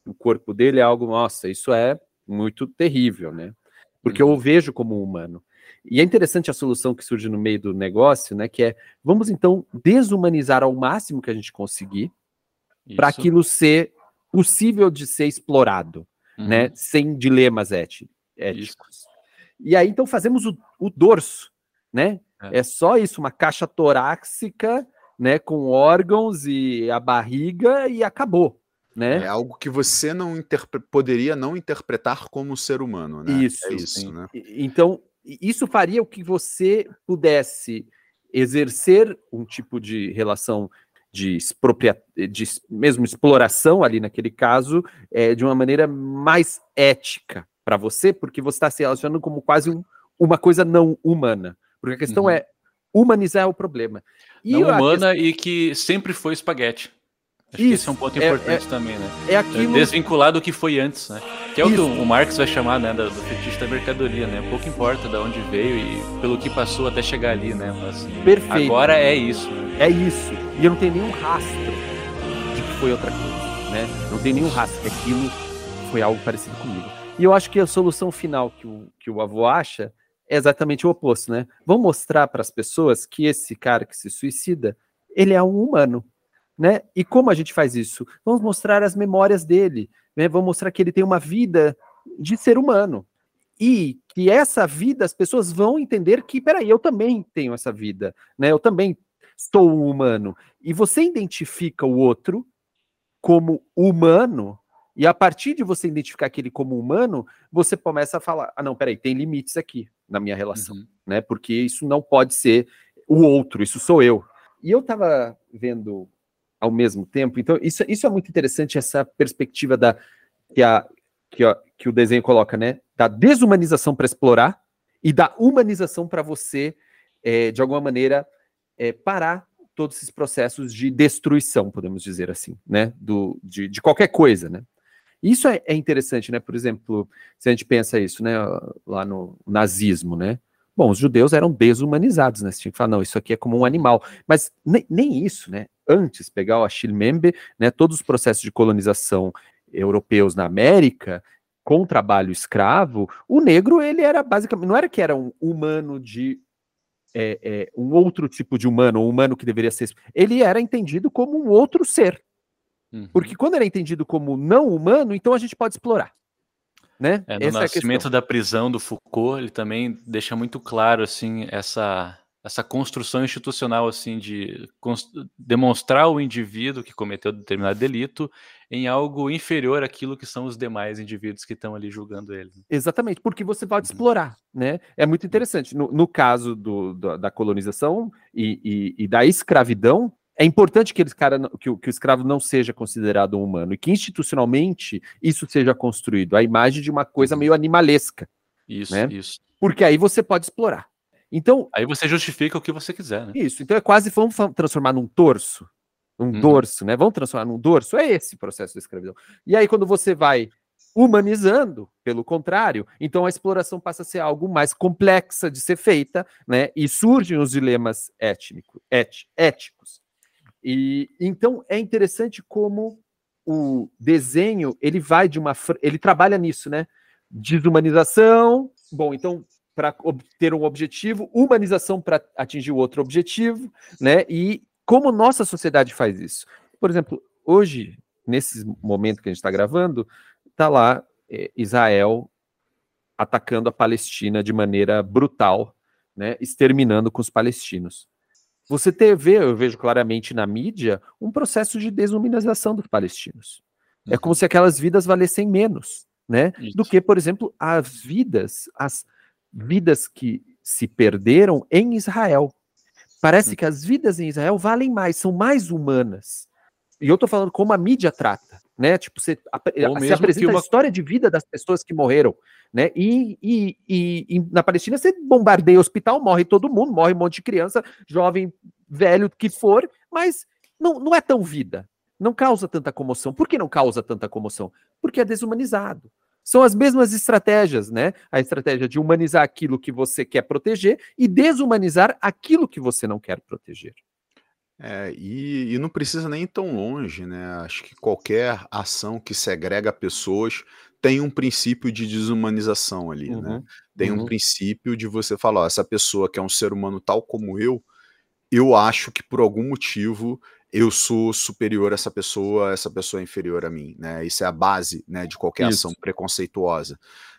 no corpo dele é algo, nossa, isso é muito terrível, né? Porque uhum. eu o vejo como humano. E é interessante a solução que surge no meio do negócio, né? Que é, vamos então desumanizar ao máximo que a gente conseguir para aquilo ser possível de ser explorado, né? uhum. né? Sem dilemas éticos. Isso. E aí, então, fazemos o, o dorso, né? É. é só isso, uma caixa torácica né, com órgãos e a barriga e acabou. Né? É algo que você não poderia não interpretar como ser humano, né? Isso, é isso, né? Então, isso faria o que você pudesse exercer um tipo de relação de, expropria... de mesmo exploração ali naquele caso, é, de uma maneira mais ética para você, porque você está se relacionando como quase um, uma coisa não humana. Porque a questão uhum. é humanizar o problema. E não humana questão... e que sempre foi espaguete. Acho Isso, que esse é um ponto é, importante é, também, né? É aquilo... Desvincular do que foi antes, né? Que é o Isso. que o Marx vai chamar, né, do, do fetiche da mercadoria, né? Pouco importa de onde veio e pelo que passou até chegar ali, né? Mas Perfeito. agora é isso. Né? É isso. E eu não tenho nenhum rastro de que foi outra coisa, né? Não tem nenhum rastro que aquilo foi algo parecido comigo. E eu acho que a solução final que o, que o avô acha é exatamente o oposto, né? Vamos mostrar para as pessoas que esse cara que se suicida, ele é um humano, né? E como a gente faz isso? Vamos mostrar as memórias dele, né? Vamos mostrar que ele tem uma vida de ser humano. E que essa vida as pessoas vão entender que, peraí, eu também tenho essa vida, né? Eu também sou um humano. E você identifica o outro como humano, e a partir de você identificar aquele como humano, você começa a falar: ah, não, peraí, tem limites aqui na minha relação, uhum. né? Porque isso não pode ser o outro, isso sou eu. E eu estava vendo ao mesmo tempo, então isso, isso é muito interessante, essa perspectiva da que, a, que, que o desenho coloca, né? Da desumanização para explorar e da humanização para você, é, de alguma maneira, é, parar todos esses processos de destruição, podemos dizer assim, né? Do, de, de qualquer coisa, né? Isso é, é, interessante, né? Por exemplo, se a gente pensa isso, né? Lá no nazismo, né? Bom, os judeus eram desumanizados, né? Você tinha que falar, não, isso aqui é como um animal. Mas nem, nem isso, né? Antes, pegar o Achille Membe, né? Todos os processos de colonização europeus na América, com trabalho escravo, o negro, ele era basicamente, não era que era um humano de é, é, um outro tipo de humano, um humano que deveria ser. Ele era entendido como um outro ser. Uhum. Porque quando ele é entendido como não humano, então a gente pode explorar. Né? É, no essa nascimento é da prisão do Foucault, ele também deixa muito claro assim essa essa construção institucional assim de demonstrar o indivíduo que cometeu determinado delito em algo inferior àquilo que são os demais indivíduos que estão ali julgando ele. Exatamente, porque você pode uhum. explorar, né? É muito interessante. No, no caso do, do, da colonização e, e, e, da escravidão, é importante que, eles, cara, que, o, que o escravo não seja considerado um humano e que institucionalmente isso seja construído, a imagem de uma coisa uhum. meio animalesca. Isso, né? isso. Porque aí você pode explorar. Então, aí você justifica o que você quiser, né? Isso. Então é quase vamos transformar num torso, um uhum. dorso, né? Vamos transformar num dorso. É esse processo da escravidão. E aí quando você vai humanizando, pelo contrário, então a exploração passa a ser algo mais complexa de ser feita, né? E surgem os dilemas étnico, et, éticos. E então é interessante como o desenho ele vai de uma ele trabalha nisso, né? Desumanização. Bom, então para obter um objetivo, humanização para atingir outro objetivo, né? E como nossa sociedade faz isso? Por exemplo, hoje, nesse momento que a gente está gravando, está lá é, Israel atacando a Palestina de maneira brutal, né? Exterminando com os palestinos. Você vê, eu vejo claramente na mídia, um processo de desumanização dos palestinos. É uhum. É como se aquelas vidas valessem menos, né? Do que, por exemplo, as vidas, as vidas que se perderam em Israel. Parece hum. que as vidas em Israel valem mais, são mais humanas. E eu estou falando como a mídia trata, né? Tipo, você, você apresenta uma... a história de vida das pessoas que morreram, né? E, e, e, e, na Palestina você bombardeia o hospital, morre todo mundo, morre um monte de criança, jovem, velho, que for, mas não, não é tão vida. Não causa tanta comoção. Por que não causa tanta comoção? Porque é desumanizado. São as mesmas estratégias, né? A estratégia de humanizar aquilo que você quer proteger e desumanizar aquilo que você não quer proteger. É, e, e, não precisa nem ir tão longe, né? Acho que qualquer ação que segrega pessoas tem um princípio de desumanização ali, né? uhum, né? Tem uhum. um princípio de você falar, ó, essa pessoa que é um ser humano tal como eu, eu acho que por algum motivo eu sou superior a essa pessoa, essa pessoa é inferior a mim, né? Isso é a base, né, de qualquer isso. ação preconceituosa.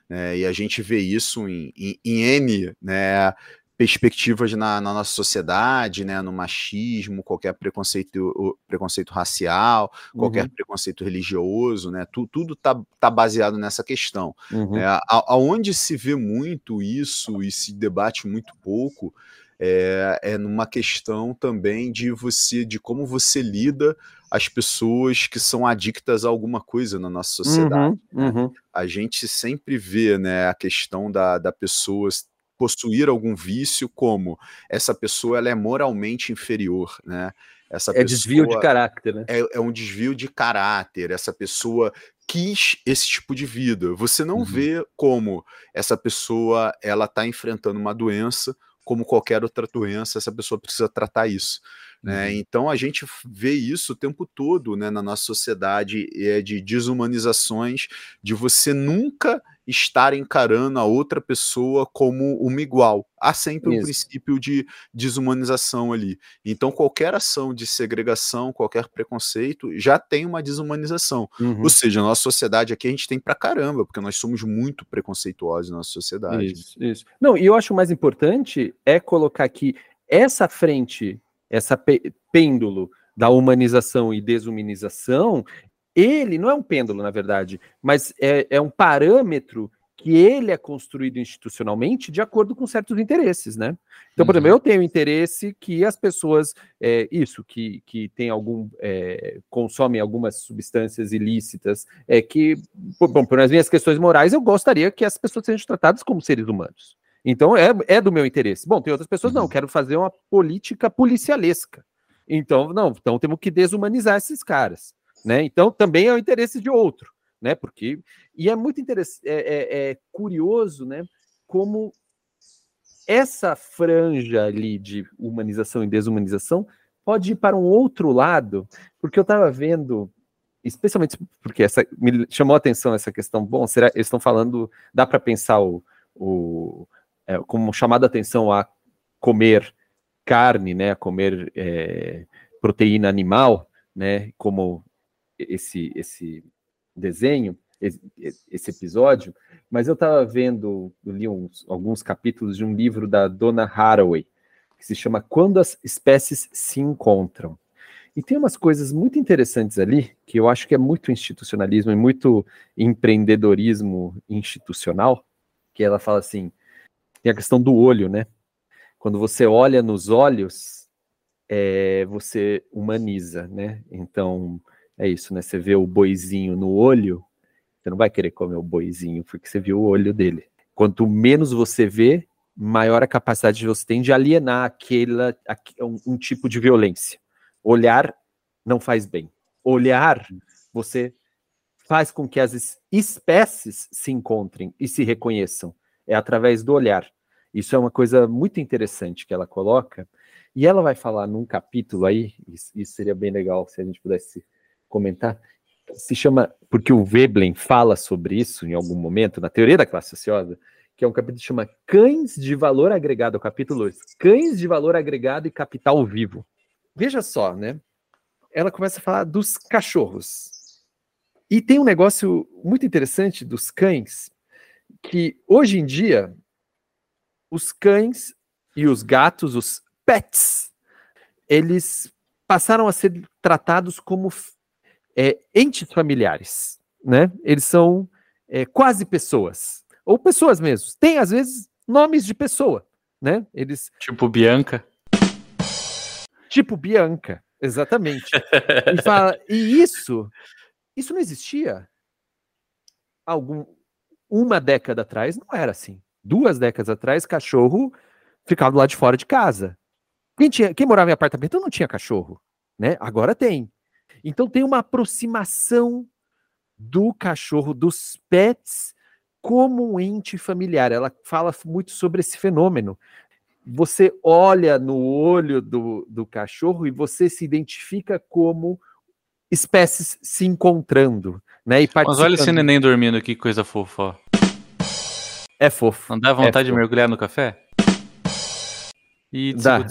Né? E a gente vê isso em, em, em N, né, perspectivas na, na, nossa sociedade, né, no machismo, qualquer preconceito, preconceito racial, qualquer uhum. preconceito religioso, né, tu, tudo está tá baseado nessa questão. Uhum. Né, aonde se vê muito isso e se debate muito pouco é, é numa questão também de você, de como você lida as pessoas que são adictas a alguma coisa na nossa sociedade. Uhum, né? uhum. A gente sempre vê né, a questão da, da pessoa possuir algum vício, como essa pessoa ela é moralmente inferior, né? Essa é pessoa desvio de caráter, né? É, é, um desvio de caráter. Essa pessoa quis esse tipo de vida. Você não uhum. vê como essa pessoa ela está enfrentando uma doença como qualquer outra doença. Essa pessoa precisa tratar isso. Né? Uhum. Então a gente vê isso o tempo todo né, na nossa sociedade é, de desumanizações, de você nunca estar encarando a outra pessoa como uma igual. Há sempre isso. um princípio de desumanização ali. Então qualquer ação de segregação, qualquer preconceito, já tem uma desumanização. Uhum. Ou seja, a nossa sociedade aqui a gente tem pra caramba, porque nós somos muito preconceituosos na nossa sociedade. Isso, isso. Não, e eu acho mais importante é colocar que essa frente essa pêndulo da humanização e desumanização, ele não é um pêndulo, na verdade, mas é, é um parâmetro que ele é construído institucionalmente de acordo com certos interesses, né? Então, por uhum. exemplo, eu tenho interesse que as pessoas, é, isso, que, que tem algum, é, consomem algumas substâncias ilícitas, é que, bom, por as minhas questões morais, eu gostaria que as pessoas sejam tratadas como seres humanos. Então é, é do meu interesse. Bom, tem outras pessoas, não, uhum. quero fazer uma política policialesca. Então, não, então temos que desumanizar esses caras. Né? Então também é o interesse de outro, né? Porque. E é muito interessante, é, é, é curioso, né? Como essa franja ali de humanização e desumanização pode ir para um outro lado, porque eu estava vendo, especialmente porque essa me chamou a atenção essa questão. Bom, será eles estão falando, dá para pensar o, o é, como chamada atenção a comer carne, né, a comer é, proteína animal, né, como esse esse desenho, esse, episódio, mas eu estava vendo, eu li uns, alguns capítulos de um livro da Donna Haraway, que se chama Quando as Espécies se Encontram. E tem umas coisas muito interessantes ali, que eu acho que é muito institucionalismo e muito empreendedorismo institucional, que ela fala assim, tem a questão do olho, né? Quando você olha nos olhos, é, você humaniza, né? Então, é isso, né? Você vê o boizinho no olho, você não vai querer comer o boizinho, porque você viu o olho dele. Quanto menos você vê, maior a capacidade que você tem de alienar aquela, um, um tipo de violência. Olhar não faz bem. Olhar, você faz com que as espécies se encontrem e se reconheçam. É através do olhar. Isso é uma coisa muito interessante que ela coloca, e ela vai falar num capítulo aí, isso, isso seria bem legal se a gente pudesse comentar, se chama, porque o Veblen fala sobre isso em algum momento, na teoria da classe ociosa, que é um capítulo que chama Cães de Valor Agregado, o capítulo 2, Cães de Valor Agregado e Capital Vivo. Veja só, né? Ela começa a falar dos cachorros. E tem um negócio muito interessante dos cães, que hoje em dia os cães e os gatos, os pets, eles passaram a ser tratados como é, entes familiares, né? Eles são é, quase pessoas, ou pessoas mesmo. Tem, às vezes, nomes de pessoa, né? Eles... Tipo Bianca. Tipo Bianca, exatamente. e, fala, [LAUGHS] e isso, isso não existia algum uma década atrás, não era assim duas décadas atrás, cachorro ficava do lado de fora de casa. Quem, tinha, quem morava em apartamento não tinha cachorro, né? Agora tem. Então tem uma aproximação do cachorro, dos pets, como um ente familiar. Ela fala muito sobre esse fenômeno. Você olha no olho do, do cachorro e você se identifica como espécies se encontrando, né? E Mas olha esse neném dormindo, que coisa fofa. É fofo. Não dá vontade é de mergulhar no café? E dá.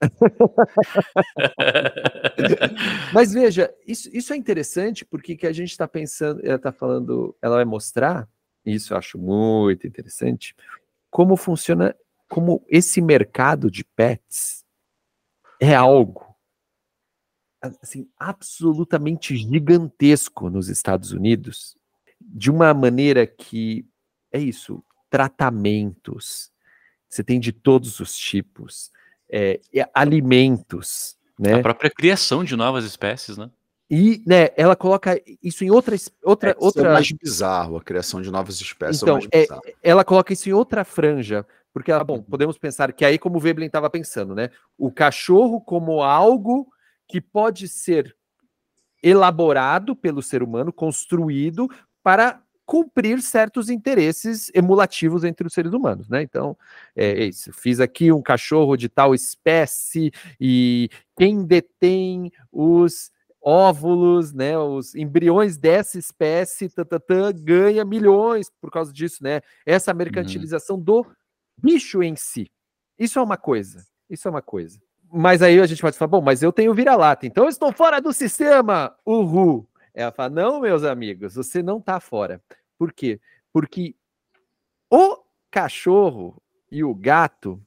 [LAUGHS] Mas veja, isso, isso é interessante porque que a gente está pensando, ela está falando, ela vai mostrar, isso eu acho muito interessante, como funciona, como esse mercado de pets é algo assim absolutamente gigantesco nos Estados Unidos, de uma maneira que é isso, tratamentos, você tem de todos os tipos, é, alimentos, né? A própria criação de novas espécies, né? E, né, ela coloca isso em outra outra É, isso outra é mais bizarro, a criação de novas espécies Então, é mais é- ela coloca isso em outra franja, porque ela, bom, podemos pensar que aí como o Veblen estava pensando, né? O cachorro como algo que pode ser elaborado pelo ser humano, construído para cumprir certos interesses emulativos entre os seres humanos, né? Então, é isso. Fiz aqui um cachorro de tal espécie e quem detém os óvulos, né, os embriões dessa espécie, tã, tã, tã, ganha milhões por causa disso, né? Essa mercantilização do bicho em si. Isso é uma coisa. Isso é uma coisa. Mas aí a gente pode falar, bom, mas eu tenho vira-lata, então eu estou fora do sistema. Uhul. Ela fala, não, meus amigos, você não está fora. Por quê? Porque o cachorro e o gato,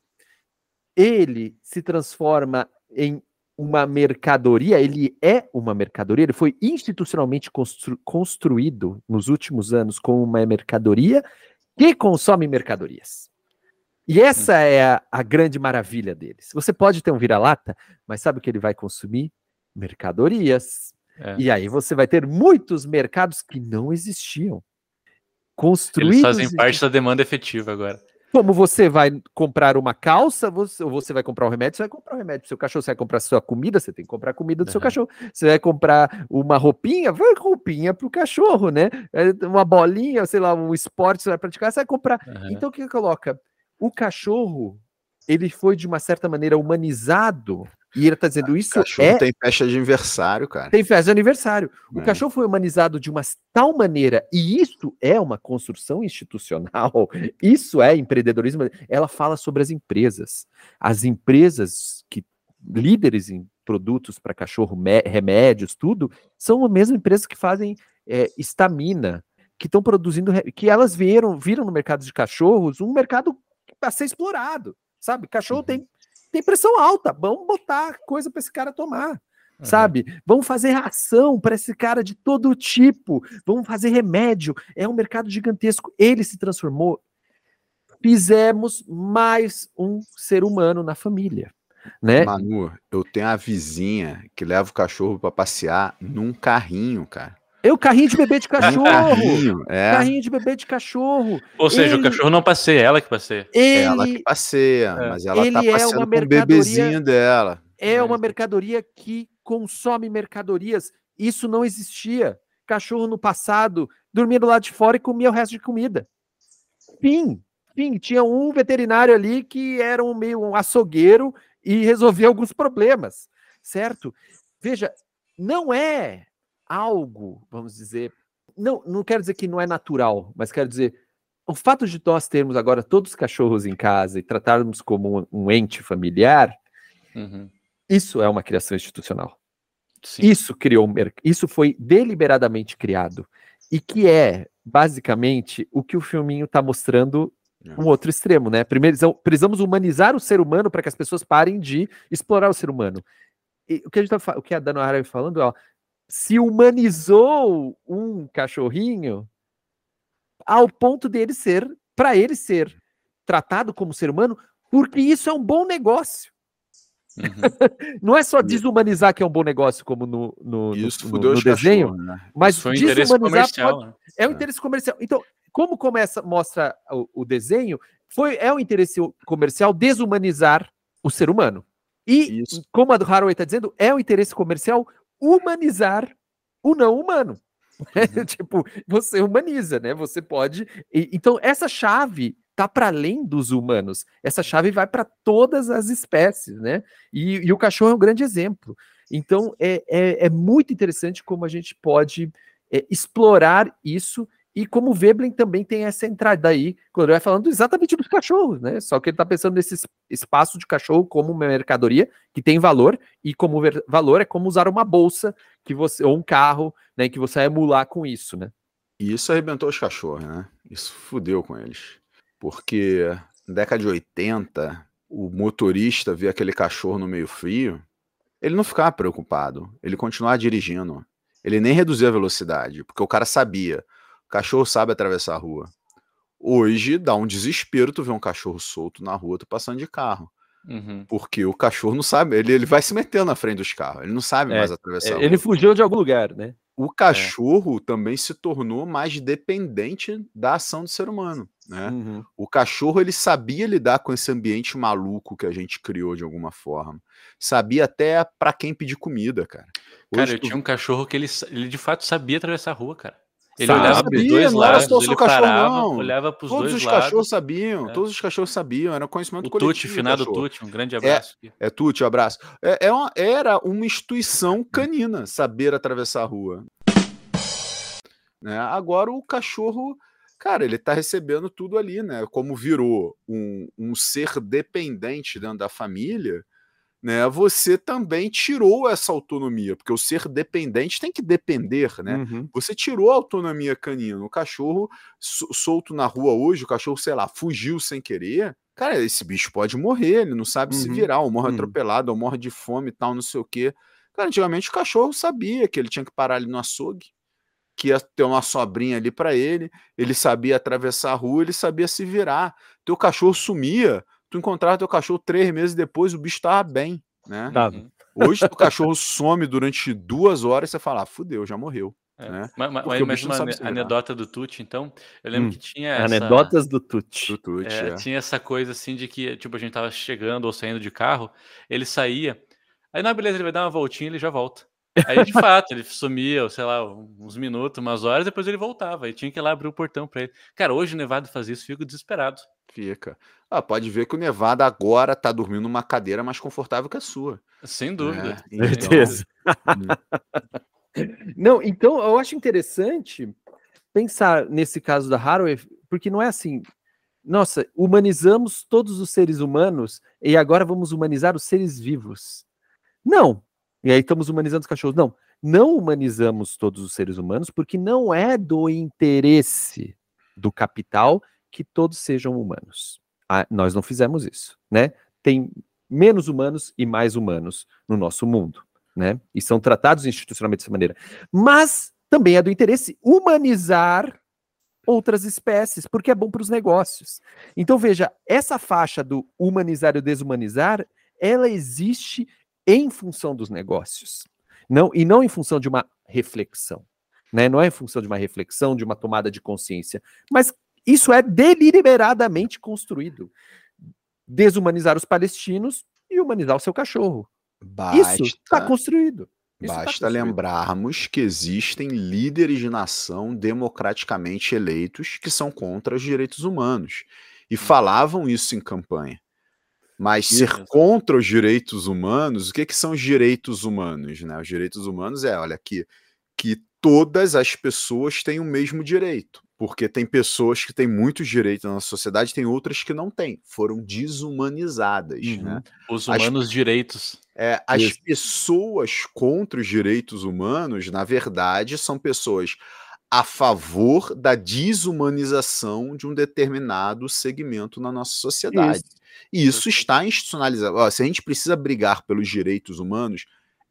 ele se transforma em uma mercadoria, ele é uma mercadoria, ele foi institucionalmente constru- construído nos últimos anos como uma mercadoria que consome mercadorias. E essa é a, a grande maravilha deles. Você pode ter um vira-lata, mas sabe o que ele vai consumir? Mercadorias. É. E aí você vai ter muitos mercados que não existiam. Construídos Eles fazem e- parte da demanda efetiva agora. como você vai comprar uma calça, você, ou você vai comprar um remédio, você vai comprar um remédio pro seu cachorro, você vai comprar sua comida, você tem que comprar a comida do seu Aham. cachorro. Você vai comprar uma roupinha, vai roupinha pro cachorro, né? É, Uma bolinha, sei lá, um esporte você vai praticar, você vai comprar. Aham. Então o que que coloca? O cachorro, ele foi de uma certa maneira humanizado, e ele tá dizendo isso Cachorro é tem festa de aniversário, cara. tem festa de aniversário. O É. cachorro foi humanizado de uma tal maneira, e isso é uma construção institucional, [LAUGHS] isso é empreendedorismo. Ela fala sobre as empresas. As empresas que líderes em produtos para cachorro, remédios, tudo, são a mesma empresa que fazem é, estamina, que estão produzindo, que elas viram, viram no mercado de cachorros um mercado para ser explorado, sabe? Cachorro tem, tem pressão alta, vamos botar coisa para esse cara tomar sabe? Vamos fazer ração para esse cara de todo tipo, vamos fazer remédio. É um mercado gigantesco. Ele se transformou. Fizemos mais um ser humano na família, né? Manu, eu tenho a vizinha que leva o cachorro pra passear num carrinho, cara. Eu carrinho de bebê de Num cachorro. carrinho, é. Carrinho de bebê de cachorro. Ou seja, Ele- o cachorro não passeia, é ela que passeia. Ele Ela que passeia, É. mas ela tá Ele é passeando uma com o mercadoria- bebezinho dela. é uma mercadoria que consome mercadorias. Isso não existia. Cachorro no passado dormia do lado de fora e comia o resto de comida. Fim. Fim. Tinha um veterinário ali que era um meio um açougueiro e resolvia alguns problemas, certo? Veja, não é algo, vamos dizer, não, não quero dizer que não é natural, mas quero dizer o fato de nós termos agora todos os cachorros em casa e tratarmos como um, um ente familiar, Uhum. isso é uma criação institucional. Sim. Isso criou, isso foi deliberadamente criado e que é basicamente o que o filminho está mostrando É. um outro extremo, né? Primeiro, precisamos humanizar o ser humano para que as pessoas parem de explorar o ser humano. E o que a gente tá, o que a Dana Haraway falando, ó, se humanizou um cachorrinho ao ponto dele ser, para ele ser tratado como ser humano, porque isso é um bom negócio. Uhum. [LAUGHS] Não é só desumanizar que é um bom negócio, como no, no, no- Isso no- no os desenho, cachorros, né? mas Isso foi um interesse desumanizar comercial. pode- né? é um interesse comercial. Então, como começa, mostra o, o desenho, foi, é um interesse comercial desumanizar o ser humano. E, Isso. como a do Haraway está dizendo, é um interesse comercial humanizar o não humano. [LAUGHS] Uhum. tipo, você humaniza, né? Você pode. e- então, essa chave tá para além dos humanos. Essa chave vai para todas as espécies, né? E, e o cachorro é um grande exemplo. Então, é, é, é muito interessante como a gente pode é, explorar isso e como o Veblen também tem essa entrada aí, quando ele vai falando exatamente dos cachorros, né? Só que ele está pensando nesse es- espaço de cachorro como uma mercadoria que tem valor, e como valor é como usar uma bolsa que você, ou um carro, né? Que você vai emular com isso, né? E isso arrebentou os cachorros, né? Isso fudeu com eles. Porque na década de 80, o motorista vê aquele cachorro no meio frio, ele não ficava preocupado, ele continuava dirigindo. Ele nem reduzia a velocidade, porque o cara sabia. Cachorro sabe atravessar a rua. Hoje dá um desespero tu ver um cachorro solto na rua, tu passando de carro. Uhum. Porque o cachorro não sabe, ele, ele vai se metendo na frente dos carros, ele não sabe É, mais atravessar. a Ele fugiu de algum lugar, né? O cachorro também se tornou mais dependente da ação do ser humano, né? Uhum. O cachorro ele sabia lidar com esse ambiente maluco que a gente criou de alguma forma. Sabia até pra quem pedir comida, cara. Cara, Hoje eu tu- tinha um cachorro que ele, ele de fato sabia atravessar a rua, cara. Ele Sabe, olhava pros sabia, dois não era lados, só o ele cachorro, parava, não. olhava pros Todos dois os lados. cachorros sabiam, É. todos os cachorros sabiam, era conhecimento O coletivo. Tuti, finado. Tuti, um grande abraço. aqui. É Tuti, abraço. É, é uma- era uma instituição canina saber atravessar a rua. Né? Agora o cachorro, cara, ele tá recebendo tudo ali, né? Como virou um, um ser dependente dentro da família, né? Você também tirou essa autonomia, porque o ser dependente tem que depender, né? Uhum. Você tirou a autonomia canina. O cachorro so- solto na rua hoje, o cachorro, sei lá, fugiu sem querer. Cara, esse bicho pode morrer, ele não sabe se Uhum. virar, ou morre Uhum. atropelado, ou morre de fome e tal, não sei o quê. Cara, antigamente o cachorro sabia que ele tinha que parar ali no açougue, que ia ter uma sobrinha ali pra ele, ele sabia atravessar a rua, ele sabia se virar. Teu cachorro sumia, tu encontrava teu cachorro três meses depois, o bicho tava bem, né? Tá. Uhum. Hoje o cachorro some durante duas horas e você fala, ah, fudeu, já morreu. É. né? Mas, mas- mas uma anedota do Tuti, então, eu lembro Hum. que tinha essa, Anedotas do Tuti. Do é, é. tinha essa coisa assim de que, tipo, a gente tava chegando ou saindo de carro, ele saía, aí na beleza ele vai dar uma voltinha e ele já volta. Aí, de fato, ele sumia, sei lá, uns minutos, umas horas, depois ele voltava. Aí tinha que ir lá abrir o portão pra ele. Cara, hoje o Nevado faz isso, fico desesperado. Fica. Ah, pode ver que o Nevada agora tá dormindo numa cadeira mais confortável que a sua. Sem dúvida. né? Então, Certeza. [LAUGHS] Não, então eu acho interessante pensar nesse caso da Haraway, porque não é assim, nossa, humanizamos todos os seres humanos e agora vamos humanizar os seres vivos. Não. E aí estamos humanizando os cachorros. Não. Não humanizamos todos os seres humanos porque não é do interesse do capital que todos sejam humanos. Ah, nós não fizemos isso, né? Tem menos humanos e mais humanos no nosso mundo né? E são tratados institucionalmente dessa maneira. Mas também é do interesse humanizar outras espécies, porque é bom para os negócios. Então veja, essa faixa do humanizar e desumanizar, ela existe em função dos negócios, não e não em função de uma reflexão, né? Não é em função de uma reflexão, de uma tomada de consciência, mas isso é deliberadamente construído. Desumanizar os palestinos e humanizar o seu cachorro. Isso está Basta, construído. Isso tá basta construído. lembrarmos que existem líderes de nação democraticamente eleitos que são contra os direitos humanos. E falavam isso em campanha. Mas ser contra os direitos humanos, o que, que são os direitos humanos? Né? Os direitos humanos é, olha, que, que todas as pessoas têm o mesmo direito. Porque tem pessoas que têm muitos direitos na sociedade, tem outras que não têm. Foram desumanizadas. Uhum. Né? Os As- humanos direitos. É, as Isso. pessoas contra os direitos humanos, na verdade, são pessoas a favor da desumanização de um determinado segmento na nossa sociedade. E isso está institucionalizado. Ó, se a gente precisa brigar pelos direitos humanos,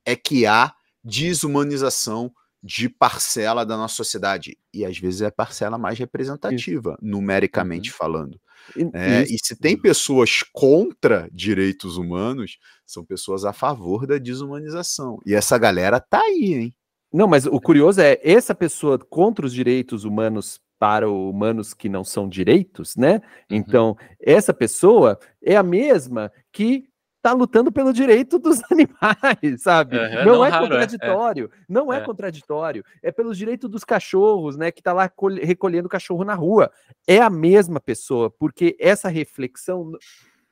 é que há desumanização de parcela da nossa sociedade. E às vezes é a parcela mais representativa, numericamente falando. E- É, isso. e se tem pessoas contra direitos humanos, são pessoas a favor da desumanização. E essa galera tá aí, hein? Não, mas o curioso é, essa pessoa contra os direitos humanos para humanos que não são direitos, né? Uhum. Então, essa pessoa é a mesma que está lutando pelo direito dos [LAUGHS] animais, sabe? Aham, não, não é raro, é, é. contraditório, não é, É. contraditório. É pelos direitos dos cachorros, né? Que está lá colhe- recolhendo cachorro na rua. É a mesma pessoa, porque essa reflexão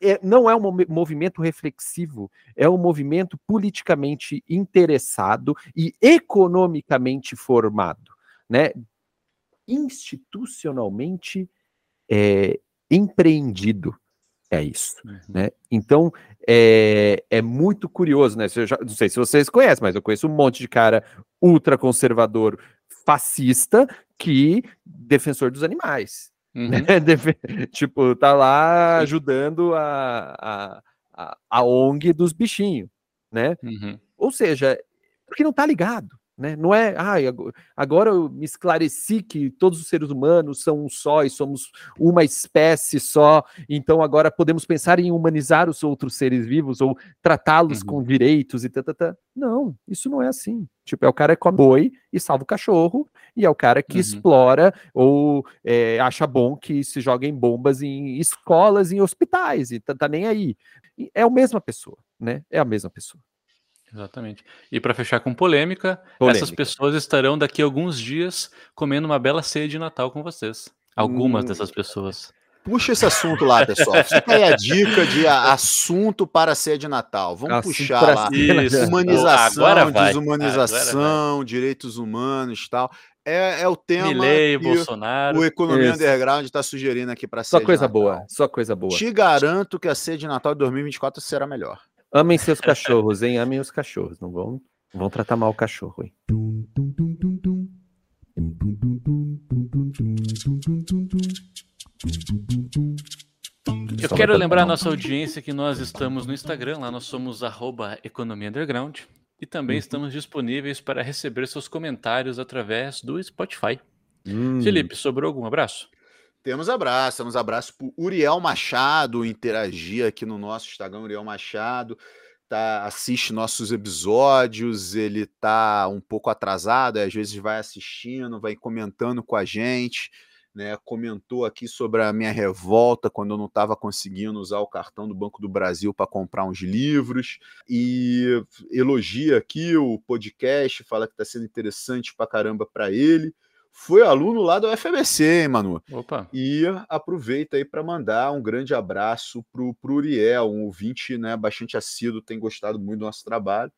é- não é um movi- movimento reflexivo, é um movimento politicamente interessado e economicamente formado, né? Institucionalmente é, empreendido. É isso. Uhum. Né? Então é, é muito curioso, né? Eu já- não sei se vocês conhecem, mas eu conheço um monte de cara ultraconservador fascista que defensor dos animais. Uhum. [LAUGHS] Defe- tipo, tá lá ajudando a, a, a, a ONG dos bichinhos, né? Uhum. Ou seja, porque não tá ligado. Né? Não é, ah, agora eu me esclareci que todos os seres humanos são um só e somos uma espécie só, então agora podemos pensar em humanizar os outros seres vivos ou tratá-los uhum. com direitos e tal. Não, isso não é assim. Tipo, é o cara que come boi e salva o cachorro, e é o cara que uhum. explora ou é, acha bom que se joguem bombas em escolas, em hospitais, e tá, tá nem aí. É a mesma pessoa, né? É a mesma pessoa. Exatamente. E para fechar com polêmica, polêmica, essas pessoas estarão daqui a alguns dias comendo uma bela ceia de Natal com vocês. Algumas hum. dessas pessoas. Puxa esse assunto lá, pessoal. [LAUGHS] Fica aí a dica de assunto para a ceia de Natal. Vamos assunto puxar lá. Isso. Humanização, Agora desumanização, Agora direitos humanos e tal. É, é, o tema Milley, Bolsonaro. o Economia Isso. Underground está sugerindo aqui para a Só coisa boa, só coisa boa. Te garanto que a ceia de Natal de 2024 será melhor. Amem seus cachorros, hein? Amem os cachorros. Não vão, não vão tratar mal o cachorro, hein? Eu quero lembrar a nossa audiência que nós estamos no Instagram, lá nós somos arroba Economia Underground. E também uhum. estamos disponíveis para receber seus comentários através do Spotify. Hum. Felipe, sobrou algum abraço? Temos abraço, temos abraço para Uriel Machado, interagir aqui no nosso Instagram, Uriel Machado, tá, assiste nossos episódios, ele tá um pouco atrasado, às vezes vai assistindo, vai comentando com a gente, né? Comentou aqui sobre a minha revolta quando eu não estava conseguindo usar o cartão do Banco do Brasil para comprar uns livros e elogia aqui o podcast, fala que está sendo interessante para caramba para ele foi aluno lá do FBC, hein, Manu? Opa. E aproveita aí para mandar um grande abraço pro, pro Uriel, um ouvinte né, bastante assíduo, tem gostado muito do nosso trabalho.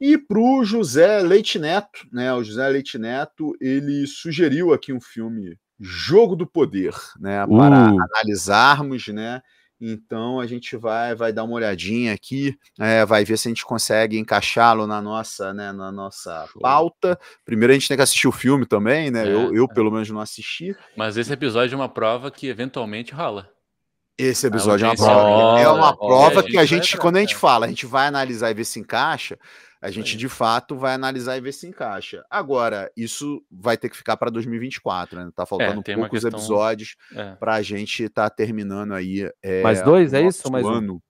E pro José Leite Neto, né? O José Leite Neto, ele sugeriu aqui um filme Jogo do Poder, né? Para uh. analisarmos, né? Então a gente vai, vai dar uma olhadinha aqui, é, vai ver se a gente consegue encaixá-lo na nossa, né, na nossa pauta. Primeiro a gente tem que assistir o filme também, né? É, eu, eu é. pelo menos não assisti. Mas esse episódio é uma prova que eventualmente rola. Esse episódio é uma prova. É uma prova que a gente, quando a gente fala, a gente vai analisar e ver se encaixa. A gente, de fato, vai analisar e ver se encaixa. Agora, isso vai ter que ficar para 2024, né? Tá faltando é, poucos questão... episódios é. para a gente estar tá terminando aí. É, mais dois, é isso? Mais ano. Um?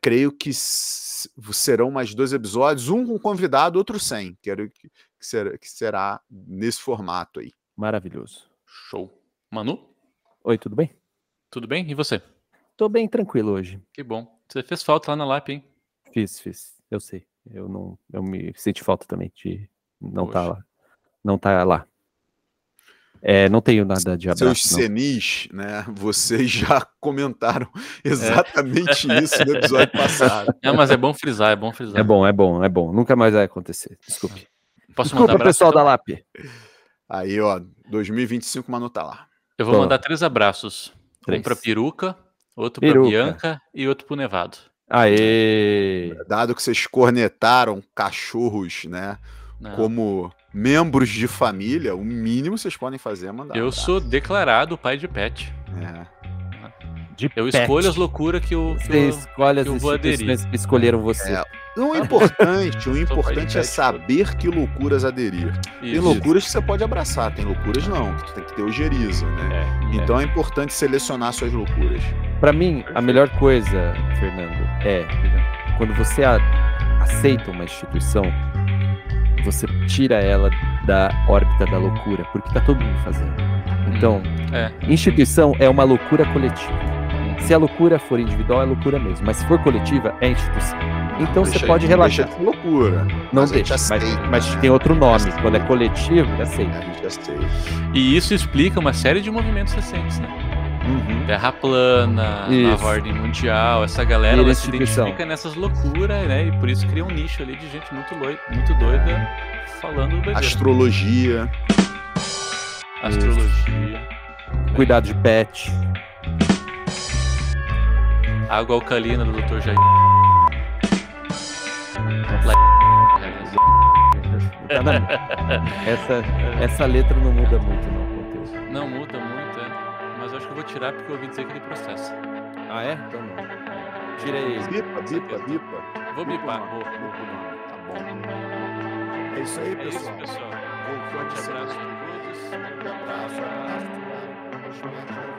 Creio que serão mais dois episódios, um com convidado, outro sem. Quero que, será, que será nesse formato aí. Maravilhoso. Show. Manu? Oi, tudo bem? Tudo bem? E você? Tô bem tranquilo hoje. Que bom. Você fez falta lá na LAP, hein? Fiz, fiz. Eu sei. Eu não, eu me senti falta também de não estar tá lá. Não tá lá. É, não tenho nada de abraço. Seus senis, né? Vocês já [LAUGHS] comentaram é. exatamente é. isso no episódio passado. [LAUGHS] É, mas é bom frisar, é bom frisar. É bom, é bom, é bom. Nunca mais vai acontecer. Desculpe. Posso Desculpa, mandar pessoal então? da LAP. Aí, ó, 2025, Manu tá lá. Eu vou mandar três abraços. Três. Um pra Peruca, outro Peruca. pra Bianca e outro pro Nevado. Aê! Dado que vocês cornetaram cachorros, né? Não. Como membros de família, o mínimo vocês podem fazer é mandar. Eu um sou declarado pai de pet. É. De eu pet. escolho as loucuras que eu, que Você eu, escolhe as aderir. que escolheram você. É. O importante, o [LAUGHS] importante é saber que loucuras aderir. Isso. Tem loucuras que você pode abraçar, tem loucuras não, que tu tem que ter ojeriza, né? É, então é. é importante selecionar suas loucuras. Para mim, a melhor coisa, Fernando, é quando você aceita uma instituição, você tira ela da órbita da loucura, porque tá todo mundo fazendo. Então, hum, é. instituição é uma loucura coletiva. Se a loucura for individual, é loucura mesmo. Mas se for coletiva, é instituição. Então deixa, você pode relaxar. Deixa de loucura. Não mas deixa, aceita, mas, mas tem outro nome. Quando é coletivo, aceita. A gente aceita. E isso explica uma série de movimentos recentes, né? Uhum. Terra plana, isso. nova ordem mundial, essa galera ela se identifica nessas loucuras, né? E por isso cria um nicho ali de gente muito, muito doida falando besteira. Astrologia. Astrologia. Cuidado de pet. Água alcalina do Dr. Jair. [LAUGHS] essa, essa letra não muda muito, não, Não muda muito, vou tirar porque eu ouvi dizer que ele processa. Ah, é? Então não. Tirei. Bipa, bipa, bipa. Vou bipar, vou, vou, vou. Tá bom. É isso aí, É isso, pessoal. pessoal. Voltamos Forte abraço a todos. Um abraço, um abraço. Um abraço.